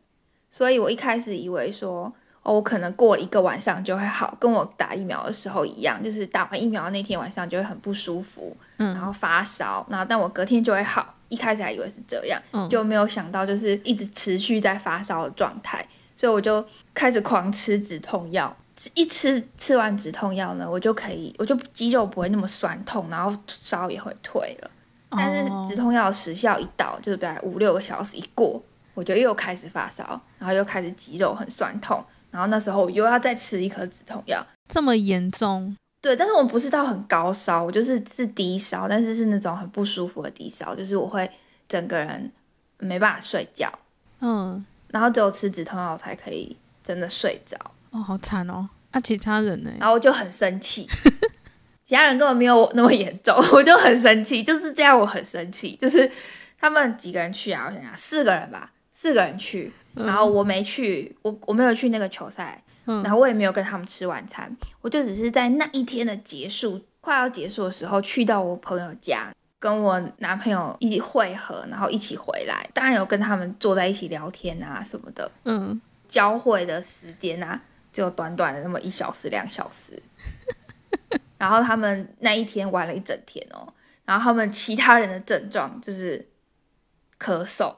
所以我一开始以为说，哦，我可能过了一个晚上就会好，跟我打疫苗的时候一样，就是打完疫苗那天晚上就会很不舒服，嗯，然后发烧，然后但我隔天就会好，一开始还以为是这样，就没有想到就是一直持续在发烧的状态，所以我就开始狂吃止痛药。一吃吃完止痛药呢，我就可以，我就肌肉不会那么酸痛，然后烧也会退了。但是止痛药时效一到，就是大概五六个小时一过，我就又开始发烧，然后又开始肌肉很酸痛，然后那时候我又要再吃一颗止痛药。这么严重？对，但是我不是到很高烧，我就是是低烧，但是是那种很不舒服的低烧，就是我会整个人没办法睡觉。嗯，然后只有吃止痛药才可以真的睡着。哦，好惨哦！那其他人呢？然后我就很生气，其他人根本没有我那么严重，我就很生气，就是这样，我很生气。就是他们几个人去啊？我想想，四个人吧，四个人去，然后我没去，我我没有去那个球赛，然后我也没有跟他们吃晚餐，我就只是在那一天的结束，快要结束的时候去到我朋友家，跟我男朋友一起会合，然后一起回来，当然有跟他们坐在一起聊天啊什么的。嗯，交汇的时间啊，就短短的那么一小时、两小时。然后他们那一天玩了一整天哦，然后他们其他人的症状就是咳嗽。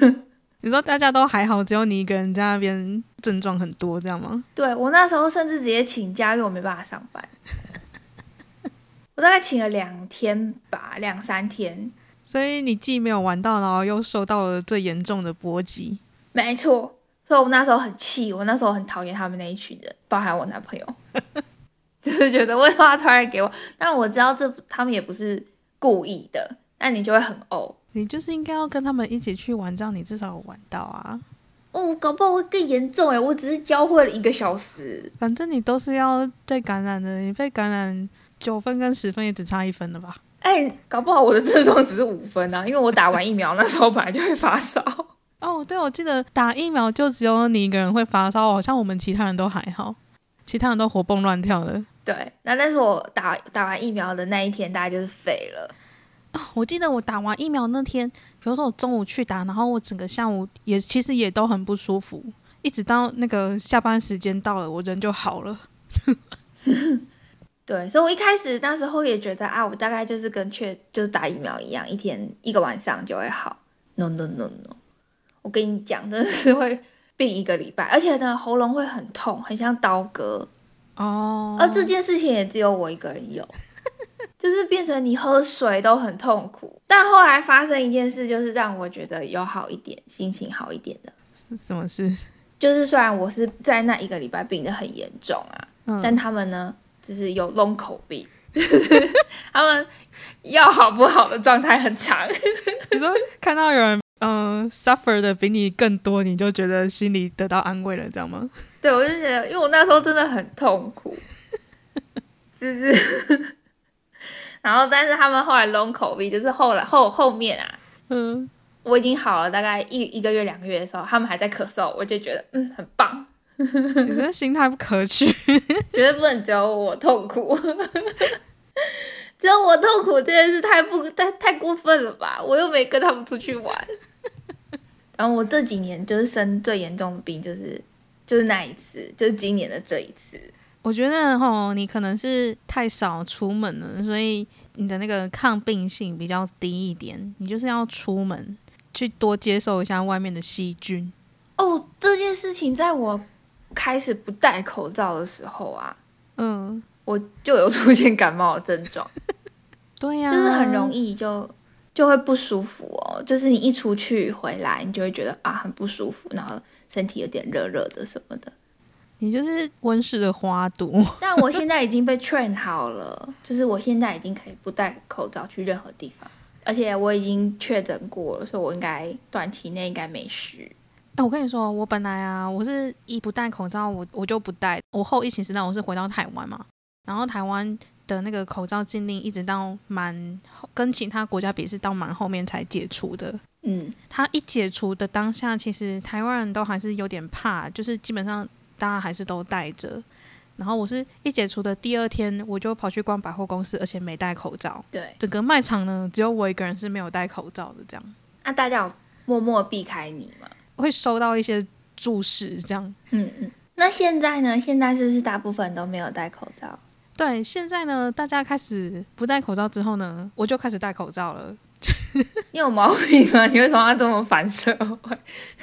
你说大家都还好，只有你一个人在那边症状很多，这样吗？对我那时候甚至直接请假，因为我没办法上班。我大概请了两天吧，两三天。所以你既没有玩到，然后又受到了最严重的波及。没错，所以我那时候很气，我那时候很讨厌他们那一群人，包含我男朋友，就是觉得为什么要传染给我？但我知道这他们也不是故意的，那你就会很呕。你就是应该要跟他们一起去玩，这样你至少有玩到啊。哦，搞不好会更严重哎！我只是教会了一个小时，反正你都是要被感染的，你被感染九分跟十分也只差一分了吧？哎，搞不好我的症状只是五分啊，因为我打完疫苗那时候本来就会发烧。哦，对，我记得打疫苗就只有你一个人会发烧，好像我们其他人都还好，其他人都活蹦乱跳的。对，那但是我打打完疫苗的那一天，大概就是废了。我记得我打完疫苗那天，比如说我中午去打，然后我整个下午也其实也都很不舒服，一直到那个下班时间到了，我人就好了。对，所以我一开始那时候也觉得啊，我大概就是跟确就是打疫苗一样，一天一个晚上就会好。No no no no，我跟你讲，真的是会病一个礼拜，而且呢喉咙会很痛，很像刀割。哦，而这件事情也只有我一个人有。就是变成你喝水都很痛苦，但后来发生一件事，就是让我觉得有好一点，心情好一点的。什么事？就是虽然我是在那一个礼拜病得很严重啊，但他们呢，就是有 long 口病，他们要好不好的状态很长。你说看到有人嗯 suffer 的比你更多，你就觉得心里得到安慰了，这样吗？对，我就觉得，因为我那时候真的很痛苦，就是。然后，但是他们后来 long COVID，就是后来后后面啊，嗯，我已经好了大概一一个月两个月的时候，他们还在咳嗽，我就觉得嗯很棒。你的心态不可取，绝对不能只有我痛苦，只有我痛苦这件事太不太太过分了吧？我又没跟他们出去玩。然后我这几年就是生最严重的病，就是就是那一次，就是今年的这一次。我觉得哦，你可能是太少出门了，所以你的那个抗病性比较低一点。你就是要出门去多接受一下外面的细菌。哦，这件事情在我开始不戴口罩的时候啊，嗯，我就有出现感冒的症状。对呀，就是很容易就就会不舒服哦。就是你一出去回来，你就会觉得啊很不舒服，然后身体有点热热的什么的。你就是温室的花朵，但我现在已经被 train 好了，就是我现在已经可以不戴口罩去任何地方，而且我已经确诊过了，所以我应该短期内应该没事。哎，我跟你说，我本来啊，我是一不戴口罩，我我就不戴。我后疫情时代，我是回到台湾嘛，然后台湾的那个口罩禁令一直到蛮跟其他国家比是到蛮后面才解除的。嗯，它一解除的当下，其实台湾人都还是有点怕，就是基本上。大家还是都戴着，然后我是一解除的第二天，我就跑去逛百货公司，而且没戴口罩。对，整个卖场呢，只有我一个人是没有戴口罩的。这样，那大家有默默避开你吗？会收到一些注视，这样。嗯嗯。那现在呢？现在是不是大部分都没有戴口罩？对，现在呢，大家开始不戴口罩之后呢，我就开始戴口罩了。你有毛病吗？你为什么要这么反社会？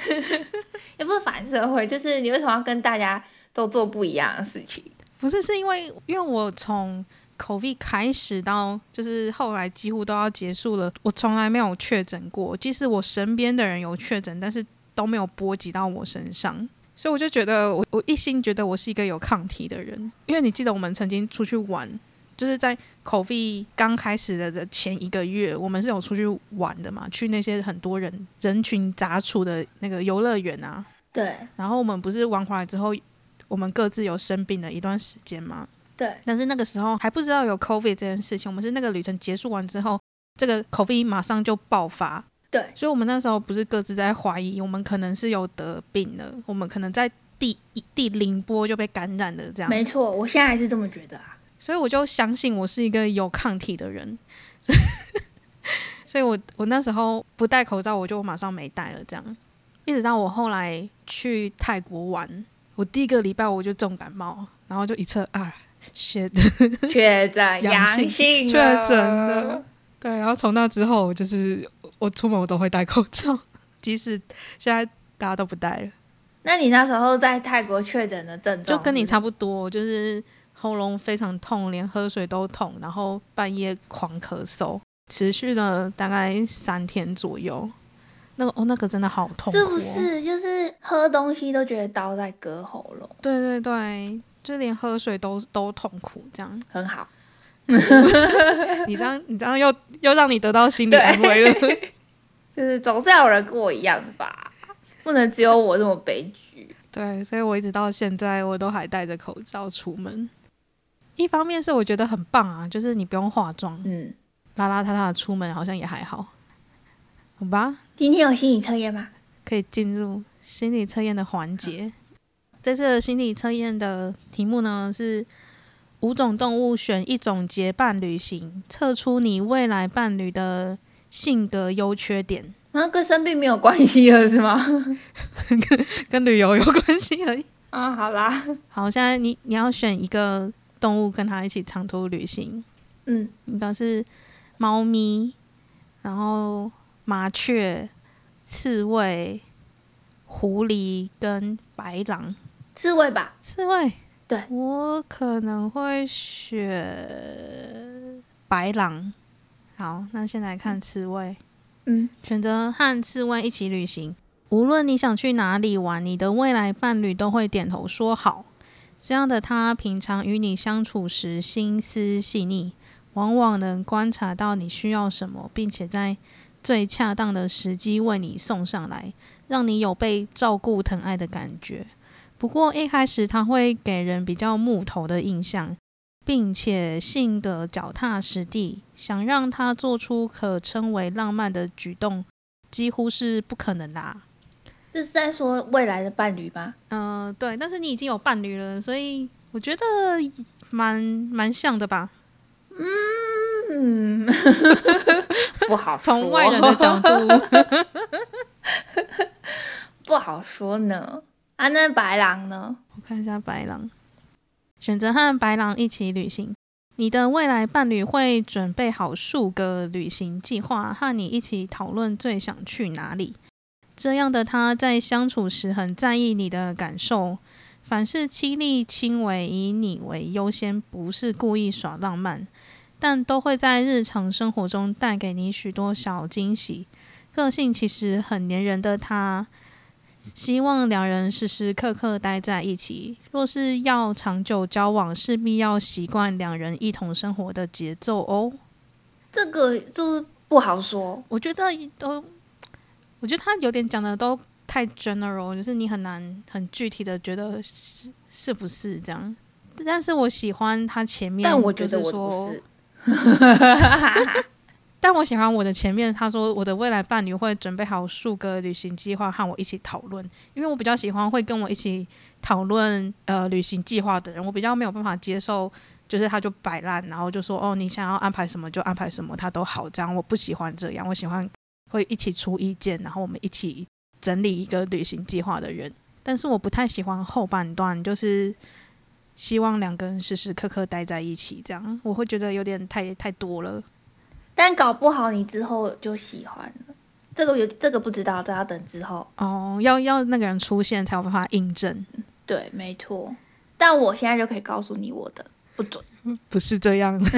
也不是反社会，就是你为什么要跟大家都做不一样的事情？不是，是因为因为我从 COVID 开始到就是后来几乎都要结束了，我从来没有确诊过。即使我身边的人有确诊，但是都没有波及到我身上，所以我就觉得我我一心觉得我是一个有抗体的人。因为你记得我们曾经出去玩，就是在 COVID 刚开始的的前一个月，我们是有出去玩的嘛？去那些很多人人群杂处的那个游乐园啊。对。然后我们不是玩回来之后。我们各自有生病的一段时间嘛？对。但是那个时候还不知道有 COVID 这件事情。我们是那个旅程结束完之后，这个 COVID 马上就爆发。对。所以，我们那时候不是各自在怀疑，我们可能是有得病了。我们可能在第一第零波就被感染了，这样。没错，我现在还是这么觉得啊。所以，我就相信我是一个有抗体的人。所以我我那时候不戴口罩，我就马上没戴了，这样。一直到我后来去泰国玩，我第一个礼拜我就重感冒，然后就一测啊，shit，确诊阳性性 确诊了。对，然后从那之后，就是我出门我都会戴口罩，即使现在大家都不戴了。那你那时候在泰国确诊的症状就跟你差不多，就是喉咙非常痛，连喝水都痛，然后半夜狂咳嗽，持续了大概三天左右。那个哦，那个真的好痛苦、是哦，不是？就是喝东西都觉得刀在割喉咙，对对对，就连喝水都都痛苦，这样。很好。你这样，你这样又又让你得到心理安慰了。就是总是要有人跟我一样吧，不能只有我这么悲剧。对，所以我一直到现在我都还戴着口罩出门。一方面是我觉得很棒啊，就是你不用化妆，嗯，邋邋遢遢的出门好像也还好，好吧？今天有心理测验吗？可以进入心理测验的环节。这次的心理测验的题目呢是五种动物选一种结伴旅行，测出你未来伴侣的性格优缺点，啊，跟生病没有关系了是吗？跟旅游有关系而已。啊，好啦，好，现在你你要选一个动物跟他一起长途旅行，嗯，你的是猫咪，然后麻雀、刺猬、狐狸跟白狼。刺猬吧，刺猬，对我可能会选白狼。好，那先来看刺猬，嗯，选择和刺猬一起旅行。无论你想去哪里玩，你的未来伴侣都会点头说好。这样的他，平常与你相处时心思细腻，往往能观察到你需要什么，并且在最恰当的时机为你送上来，让你有被照顾疼爱的感觉。不过一开始他会给人比较木头的印象，并且性格脚踏实地，想让他做出可称为浪漫的举动，几乎是不可能啦。这是在说未来的伴侣吧？嗯、对，但是你已经有伴侣了，所以我觉得蛮蛮像的吧。嗯，不好，从外人的角度，不好说呢。啊，那白狼呢？我看一下白狼，选择和白狼一起旅行。你的未来伴侣会准备好数个旅行计划，和你一起讨论最想去哪里。这样的他在相处时很在意你的感受，凡事亲力亲为，以你为优先，不是故意耍浪漫，但都会在日常生活中带给你许多小惊喜。个性其实很黏人的他，希望两人时时刻刻待在一起。若是要长久交往，势必要习惯两人一同生活的节奏哦。这个就是不好说。我觉得都，我觉得他有点讲的都太 general，就是你很难很具体的觉得是是不是这样。但是我喜欢他前面，但我觉得我不是。但我喜欢我的前面，他说我的未来伴侣会准备好数个旅行计划和我一起讨论，因为我比较喜欢会跟我一起讨论呃旅行计划的人，我比较没有办法接受，就是他就摆烂，然后就说哦你想要安排什么就安排什么，他都好这样，我不喜欢这样，我喜欢会一起出意见，然后我们一起整理一个旅行计划的人，但是我不太喜欢后半段，就是希望两个人时时刻刻待在一起，这样我会觉得有点太太多了。但搞不好你之后就喜欢了。这个有这个不知道，这要等之后。哦，要要那个人出现才有办法印证，对，没错。但我现在就可以告诉你我的不准。不是这样。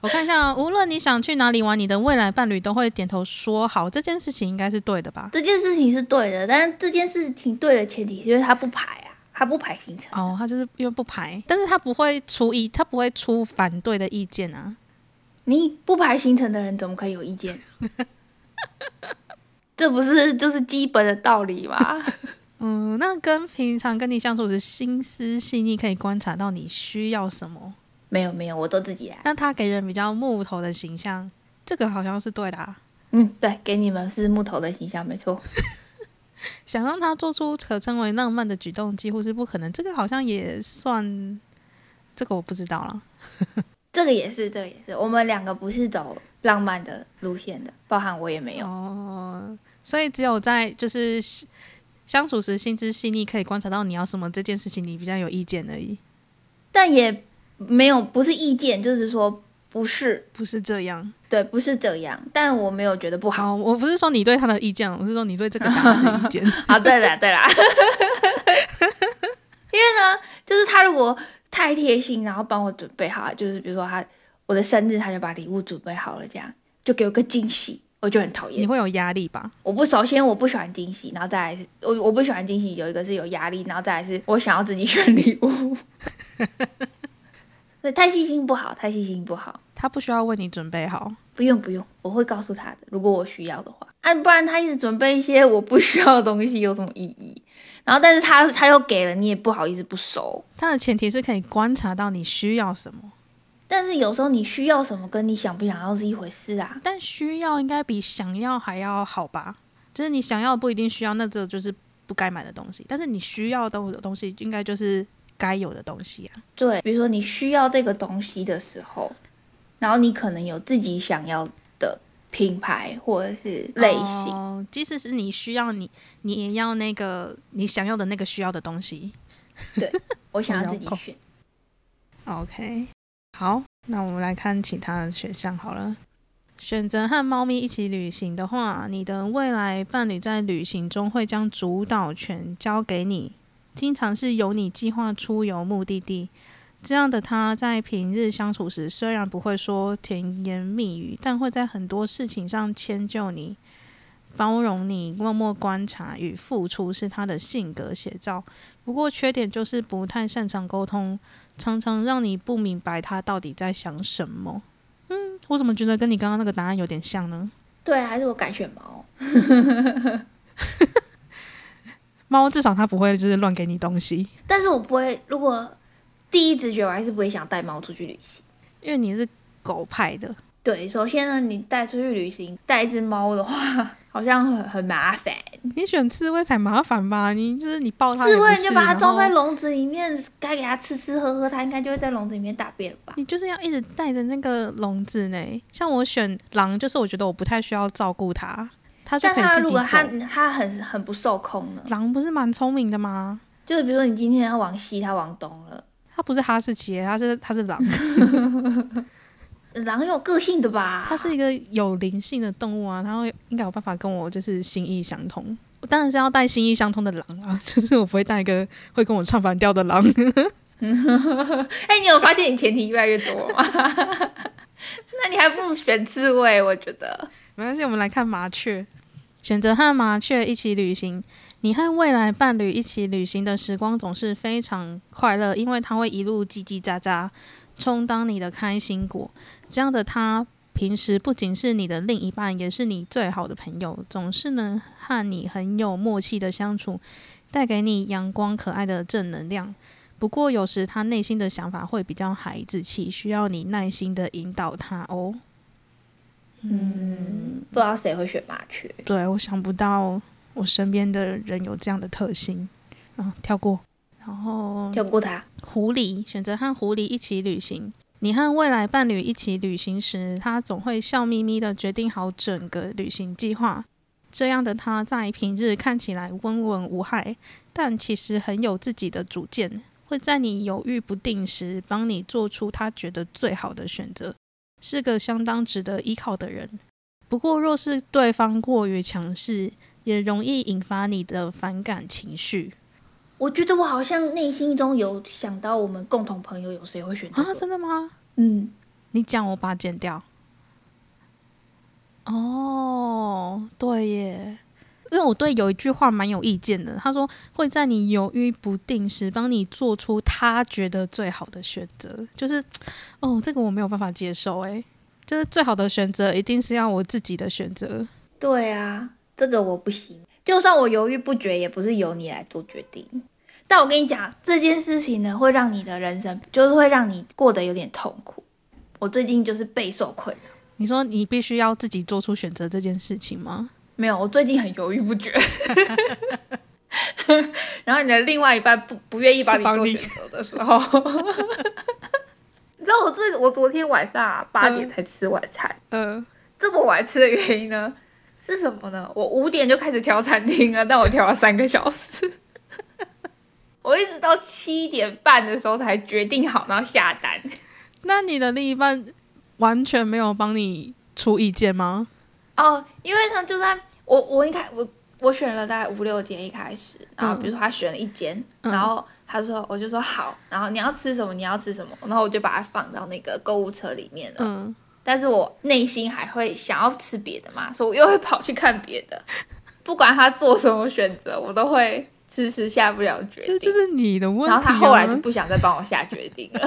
我看一下，无论你想去哪里玩，你的未来伴侣都会点头说好，这件事情应该是对的吧？这件事情是对的，但是这件事情对的前提是因为他不排啊，他不排行程。哦，他就是因为不排，但是他不会出一，他不会出反对的意见啊。你不排行程的人怎么可以有意见？这不是就是基本的道理吗？嗯，那跟平常跟你相处时心思细腻，可以观察到你需要什么。没有没有，我都自己来。那他给人比较木头的形象，这个好像是对的、啊。嗯，对，给你们是木头的形象，没错。想让他做出可称为浪漫的举动，几乎是不可能。这个好像也算，这个我不知道了。这个也是，这个也是，我们两个不是走浪漫的路线的，包含我也没有。哦，所以只有在就是相处时心知细腻，可以观察到你要什么这件事情，你比较有意见而已。但也没有不是意见，就是说不是不是这样，对，不是这样。但我没有觉得不好。好，我不是说你对他的意见，我是说你对这个答案的意见。啊，对啦，对啦。因为呢，就是他如果太贴心，然后帮我准备好，就是比如说他我的生日，他就把礼物准备好了，这样就给我个惊喜，我就很讨厌。你会有压力吧？我不，首先我不喜欢惊喜，然后再来是，我我不喜欢惊喜，有一个是有压力，然后再来是我想要自己选礼物。对，太细心不好，太细心不好。他不需要为你准备好，不用不用，我会告诉他的，如果我需要的话。啊，不然他一直准备一些我不需要的东西，有什么意义？然后，但是他他又给了，你也不好意思不收。他的前提是可以观察到你需要什么，但是有时候你需要什么，跟你想不想要是一回事啊。但需要应该比想要还要好吧？就是你想要不一定需要，那这就是不该买的东西。但是你需要的东西，应该就是该有的东西啊。对，比如说你需要这个东西的时候，然后你可能有自己想要的。品牌或者是类型，即使是你需要你，你也要那个你想要的那个需要的东西。对，我想要 自己选。OK，好，那我们来看其他的选项好了。选择和猫咪一起旅行的话，你的未来伴侣在旅行中会将主导权交给你，经常是由你计划出游目的地。这样的他在平日相处时，虽然不会说甜言蜜语，但会在很多事情上迁就你、包容你、默默观察与付出，是他的性格写照。不过缺点就是不太擅长沟通，常常让你不明白他到底在想什么。嗯，我怎么觉得跟你刚刚那个答案有点像呢？对，还是我改选猫。猫至少它不会就是乱给你东西，但是我不会如果。第一直觉我还是不会想带猫出去旅行，因为你是狗派的。对，首先呢，你带出去旅行带一只猫的话，好像很很麻烦。你选刺猬才麻烦吧？你就是你抱它，刺猬你就把它装在笼子里面，该给它吃吃喝喝，它应该就会在笼子里面大便了吧？你就是要一直带着那个笼子呢。像我选狼，就是我觉得我不太需要照顾它，它就可以自己走。它它很很不受控呢。狼不是蛮聪明的吗？就是比如说你今天要往西，它往东了。它不是哈士奇，它是它是狼。狼有个性的吧？它是一个有灵性的动物啊，它会应该有办法跟我就是心意相通。我当然是要带心意相通的狼啊，就是我不会带一个会跟我唱反调的狼。哎，你有发现你前提越来越多吗？那你还不如选刺猬，我觉得。没关系，我们来看麻雀。选择和麻雀一起旅行。你和未来伴侣一起旅行的时光总是非常快乐，因为他会一路叽叽喳喳，充当你的开心果。这样的他，平时不仅是你的另一半，也是你最好的朋友，总是能和你很有默契的相处，带给你阳光可爱的正能量。不过，有时他内心的想法会比较孩子气，需要你耐心的引导他哦。嗯，不知道谁会选麻雀？对我想不到。我身边的人有这样的特性，嗯，跳过，然后跳过他。狐狸选择和狐狸一起旅行。你和未来伴侣一起旅行时，他总会笑眯眯的决定好整个旅行计划。这样的他在平日看起来温文无害，但其实很有自己的主见，会在你犹豫不定时帮你做出他觉得最好的选择，是个相当值得依靠的人。不过，若是对方过于强势，也容易引发你的反感情绪。我觉得我好像内心中有想到，我们共同朋友有谁会选啊？真的吗？嗯，你讲，我把它剪掉。哦，对耶，因为我对有一句话蛮有意见的。他说会在你犹豫不定时，帮你做出他觉得最好的选择。就是，哦，这个我没有办法接受。哎，就是最好的选择一定是要我自己的选择。对啊。这个我不行，就算我犹豫不决，也不是由你来做决定。但我跟你讲，这件事情呢，会让你的人生就是会让你过得有点痛苦。我最近就是备受困扰。你说你必须要自己做出选择这件事情吗？没有，我最近很犹豫不决。然后你的另外一半不不愿意帮你做选择的时候，你知道我最我昨天晚上啊八点嗯才吃晚餐，呃，这么晚吃的原因呢是什么呢？我五点就开始挑餐厅了，但我挑了三个小时，我一直到七点半的时候才决定好，然后下单。那你的另一半完全没有帮你出意见吗？哦，因为他就算我我一开我我选了大概五六间一开始，然后嗯比如说他选了一间，嗯然后他说我就说好，然后你要吃什么你要吃什么，然后我就把它放到那个购物车里面了。嗯，但是我内心还会想要吃别的嘛，所以我又会跑去看别的。不管他做什么选择，我都会迟迟下不了决定。这就是你的问题、啊。然后他后来就不想再帮我下决定了。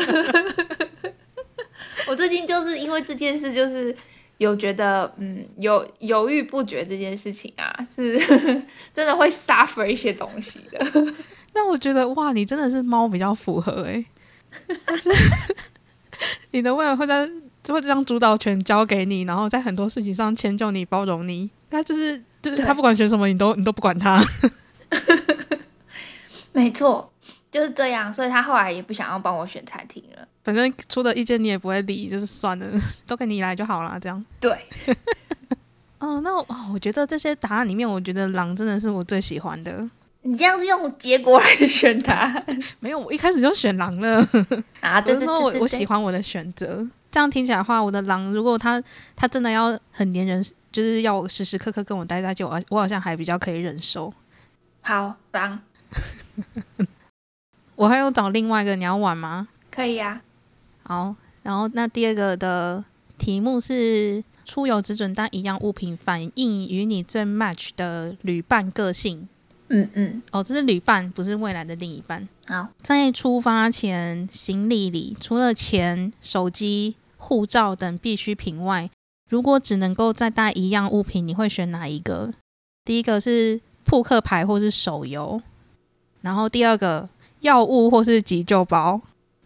我最近就是因为这件事，就是有觉得，嗯，有犹豫不决这件事情啊，是 真的会 suffer 一些东西的。那我觉得哇，你真的是猫比较符合哎、但是你的未来会在就会将主导权交给你，然后在很多事情上迁就你、包容你。他就是就是他不管选什么，你都你都不管他。没错，就是这样，所以他后来也不想要帮我选餐厅了。反正出的意见你也不会理，就是算了，都给你来就好了，这样。对，嗯，那我觉得这些答案里面，我觉得狼真的是我最喜欢的。你这样子用结果来选他没有，我一开始就选狼了。啊？我对对是说我我喜欢我的选择。这样听起来的话，我的狼如果它它真的要很黏人，就是要我时时刻刻跟我待在一起，我我好像还比较可以忍受。好，狼 我还有找另外一个，你要玩吗？可以呀、好，然后那第二个的题目是出游只准带一样物品，反映与你最 match 的旅伴个性。嗯嗯，哦，这是旅伴，不是未来的另一半。好，在出发前，行李里除了钱、手机、护照等必需品外，如果只能够再带一样物品，你会选哪一个？第一个是扑克牌或是手游，然后第二个药物或是急救包，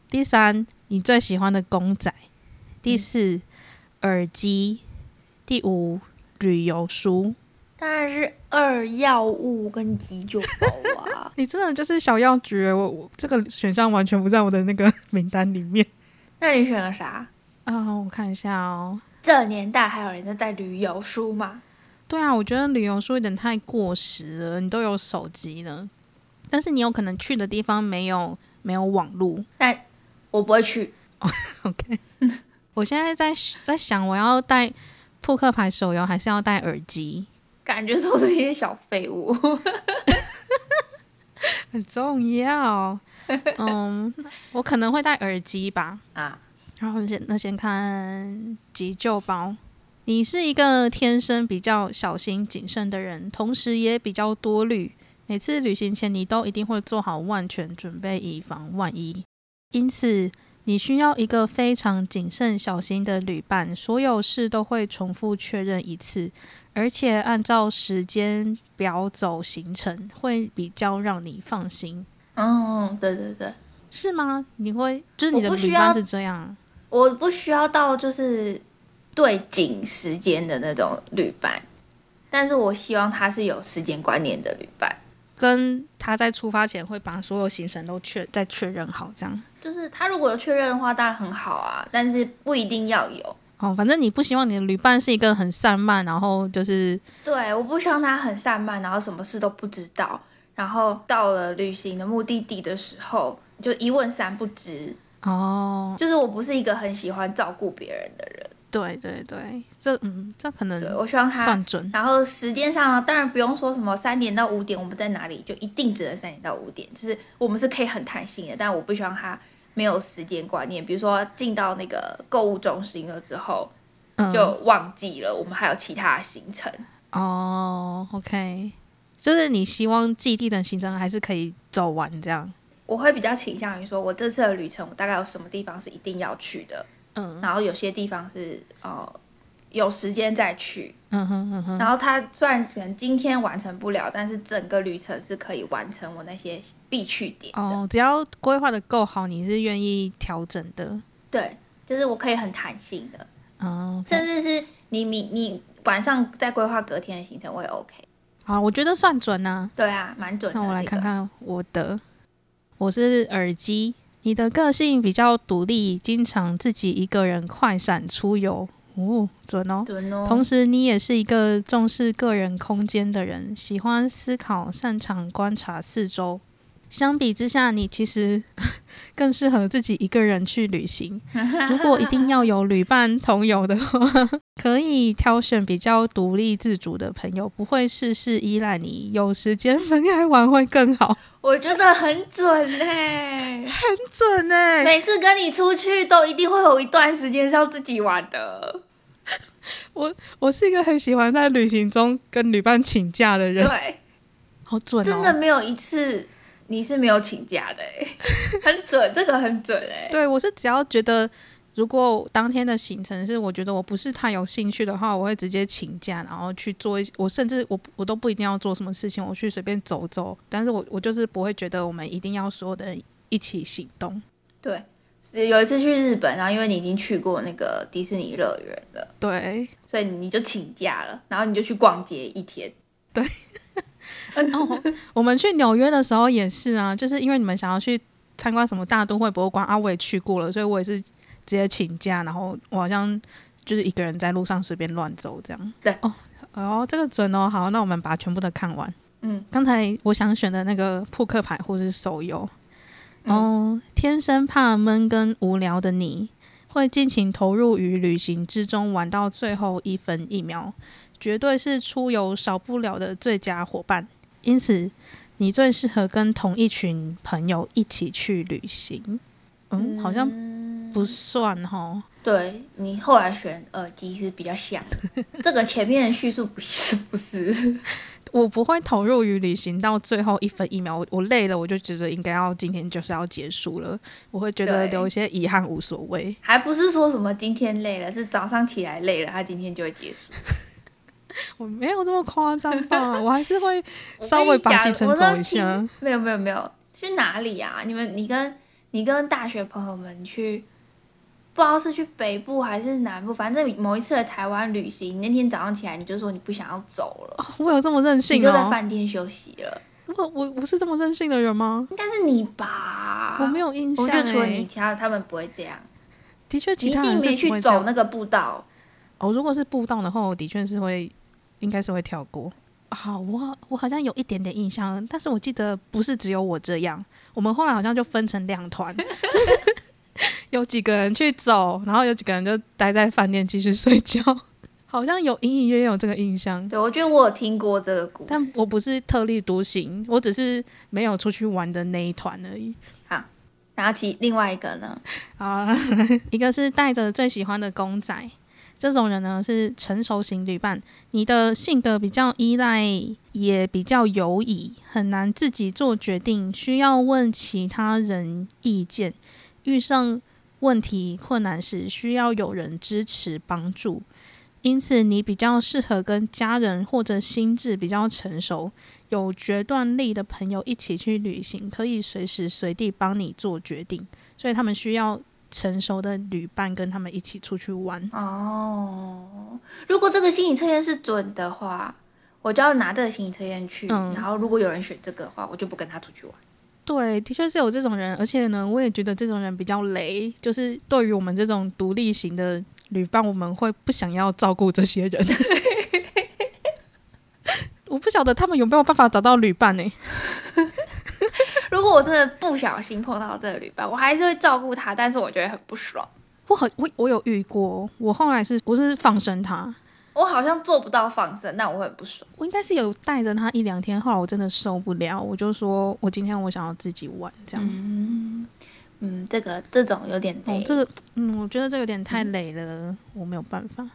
第三你最喜欢的公仔，第四、耳机，第五旅游书。当然是二药物跟急救包啊。你真的就是小药局耶，我我这个选项完全不在我的那个名单里面那你选了啥？啊、我看一下哦。这年代还有人在带旅游书吗？对啊，我觉得旅游书有点太过时了，你都有手机了，但是你有可能去的地方没有没有网路。但我不会去。OK，我现在在在想，我要带扑克牌手游，还是要带耳机？感觉都是一些小废物。很重要。嗯，我可能会戴耳机吧。啊，然后先那先看急救包。你是一个天生比较小心谨慎的人，同时也比较多虑。每次旅行前，你都一定会做好万全准备，以防万一。因此，你需要一个非常谨慎小心的旅伴，所有事都会重复确认一次，而且按照时间表走行程，会比较让你放心。嗯，对对对，是吗？你会就是你的旅伴是这样？我不需要到就是对紧时间的那种旅伴，但是我希望他是有时间观念的旅伴。跟他在出发前会把所有行程都确再确认好，这样就是他如果有确认的话，当然很好啊，但是不一定要有。哦。反正你不希望你的旅伴是一个很散漫，然后就是对，我不希望他很散漫，然后什么事都不知道，然后到了旅行的目的地的时候就一问三不知。哦，就是我不是一个很喜欢照顾别人的人，对对对，这嗯，这可能对我希望他。算准。然后时间上呢，当然不用说什么三点到五点我们在哪里，就一定只能三点到五点，就是我们是可以很弹性的，但我不希望他没有时间观念，比如说进到那个购物中心了之后嗯，就忘记了我们还有其他的行程。哦，OK，就是你希望既定的行程还是可以走完这样。我会比较倾向于说，我这次的旅程我大概有什么地方是一定要去的，嗯然后有些地方是呃有时间再去，嗯哼嗯哼，然后它虽然可能今天完成不了，但是整个旅程是可以完成我那些必去点的。哦，只要规划的够好，你是愿意调整的。对，就是我可以很弹性的，嗯，OK，甚至是你你你晚上再规划隔天的行程，我也 OK。好，我觉得算准啊。对啊，蛮准的。那我来看看我的，我是耳机，你的个性比较独立，经常自己一个人快闪出游。哦，准哦。准哦。同时，你也是一个重视个人空间的人，喜欢思考，擅长观察四周。相比之下，你其实更适合自己一个人去旅行。如果一定要有旅伴同游的话，可以挑选比较独立自主的朋友，不会事事依赖你。有时间分开玩会更好。我觉得很准哎，很准哎！每次跟你出去，都一定会有一段时间是要自己玩的。我我是一个很喜欢在旅行中跟旅伴请假的人。对，好准哦！真的没有一次。你是没有请假的哎，很准，这个很准哎。对我是只要觉得，如果当天的行程是我觉得我不是太有兴趣的话，我会直接请假，然后去做一些。我甚至我我都不一定要做什么事情，我去随便走走。但是我我就是不会觉得我们一定要所有的人一起行动。对，有一次去日本，然后因为你已经去过那个迪士尼乐园了，对，所以你就请假了，然后你就去逛街一天。对。嗯哦，我们去纽约的时候也是啊，就是因为你们想要去参观什么大都会博物馆啊，我也去过了，所以我也是直接请假，然后我好像就是一个人在路上随便乱走这样。对哦哦，这个准哦。好，那我们把全部都看完。嗯，刚才我想选的那个扑克牌或是手游哦，天生怕闷跟无聊的你会尽情投入于旅行之中，玩到最后一分一秒。绝对是出游少不了的最佳伙伴，因此你最适合跟同一群朋友一起去旅行。嗯，好像不算哈。对你后来选耳机是比较像，这个前面的叙述不是不是。我不会投入于旅行到最后一分一秒，我我累了，我就觉得应该要今天就是要结束了。我会觉得留一些遗憾无所谓。还不是说什么今天累了，是早上起来累了，他今天就会结束。我没有这么夸张吧，我还是会 稍微把行程走一下。没有没有没有，去哪里啊？你们你跟你跟大学朋友们去，不知道是去北部还是南部，反正某一次的台湾旅行，那天早上起来你就说你不想要走了。我有这么任性？你就在饭店休息了。我我我是这么任性的人吗？应该是你吧。我没有印象。我觉得除了你，其他他们不会这样。的确，其他人没去走那个步道。哦，如果是步道的话，我的确是会。应该是会跳过。好，我我好像有一点点印象，但是我记得不是只有我这样。我们后来好像就分成两团，有几个人去走，然后有几个人就待在饭店继续睡觉。好像有隐隐约约有这个印象。对，我觉得我有听过这个故事，但我不是特立独行，我只是没有出去玩的那一团而已。好，然后其另外一个呢？好，一个是带着最喜欢的公仔。这种人呢是成熟型旅伴，你的性格比较依赖，也比较犹疑，很难自己做决定，需要问其他人意见。遇上问题困难时，需要有人支持帮助。因此，你比较适合跟家人或者心智比较成熟、有决断力的朋友一起去旅行，可以随时随地帮你做决定。所以，他们需要。成熟的旅伴跟他们一起出去玩哦。如果这个心理测验是准的话，我就要拿这个心理测验去。嗯然后如果有人选这个的话，我就不跟他出去玩。对，的确是有这种人，而且呢，我也觉得这种人比较雷。就是对于我们这种独立型的旅伴，我们会不想要照顾这些人。我不晓得他们有没有办法找到旅伴呢？如果我真的不小心碰到这个旅伴，我还是会照顾他，但是我觉得很不爽。我很我我有遇过，我后来是不是放生他？我好像做不到放生，那我会很不爽。我应该是有带着他一两天，后来我真的受不了，我就说我今天我想要自己玩这样。嗯嗯，这个这种有点累，这个嗯，我觉得这有点太累了，我没有办法。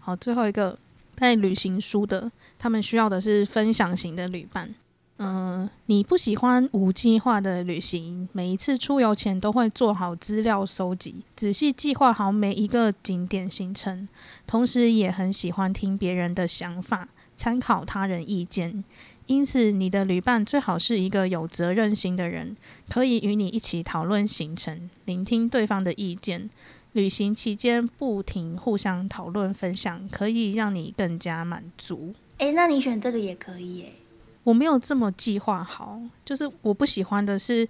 好，最后一个带旅行书的，他们需要的是分享型的旅伴。嗯，你不喜欢无计划的旅行，每一次出游前都会做好资料收集，仔细计划好每一个景点行程，同时也很喜欢听别人的想法，参考他人意见。因此，你的旅伴最好是一个有责任心的人，可以与你一起讨论行程，聆听对方的意见。旅行期间不停互相讨论分享，可以让你更加满足。诶，那你选这个也可以。我没有这么计划好，就是我不喜欢的是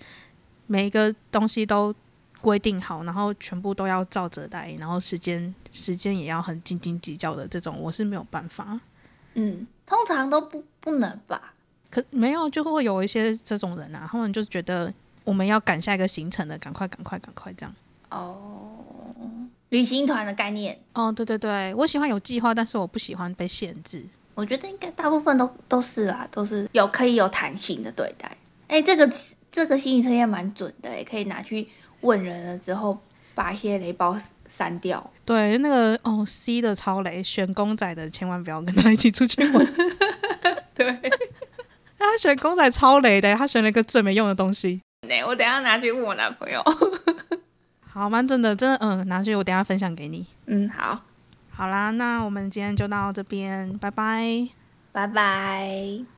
每一个东西都规定好，然后全部都要照着来，然后时间时间也要很斤斤计较的这种，我是没有办法。嗯，通常都不不能吧？可没有，就会有一些这种人啊，他们就是觉得我们要赶下一个行程的，赶快赶快赶快这样。哦，旅行团的概念，哦，对对对，我喜欢有计划，但是我不喜欢被限制。我觉得应该大部分都都是啊，都是有可以有弹性的对待。哎，这个这个心理测验蛮准的，也可以拿去问人了之后，把一些雷包删掉。对，那个哦，C 的超雷，选公仔的千万不要跟他一起出去玩。对，他选公仔超雷的，他选了一个最没用的东西。对，我等下拿去问我男朋友。好，蛮准的，真的，嗯，拿去我等下分享给你。嗯，好。好啦，那我们今天就到这边，拜拜，拜拜。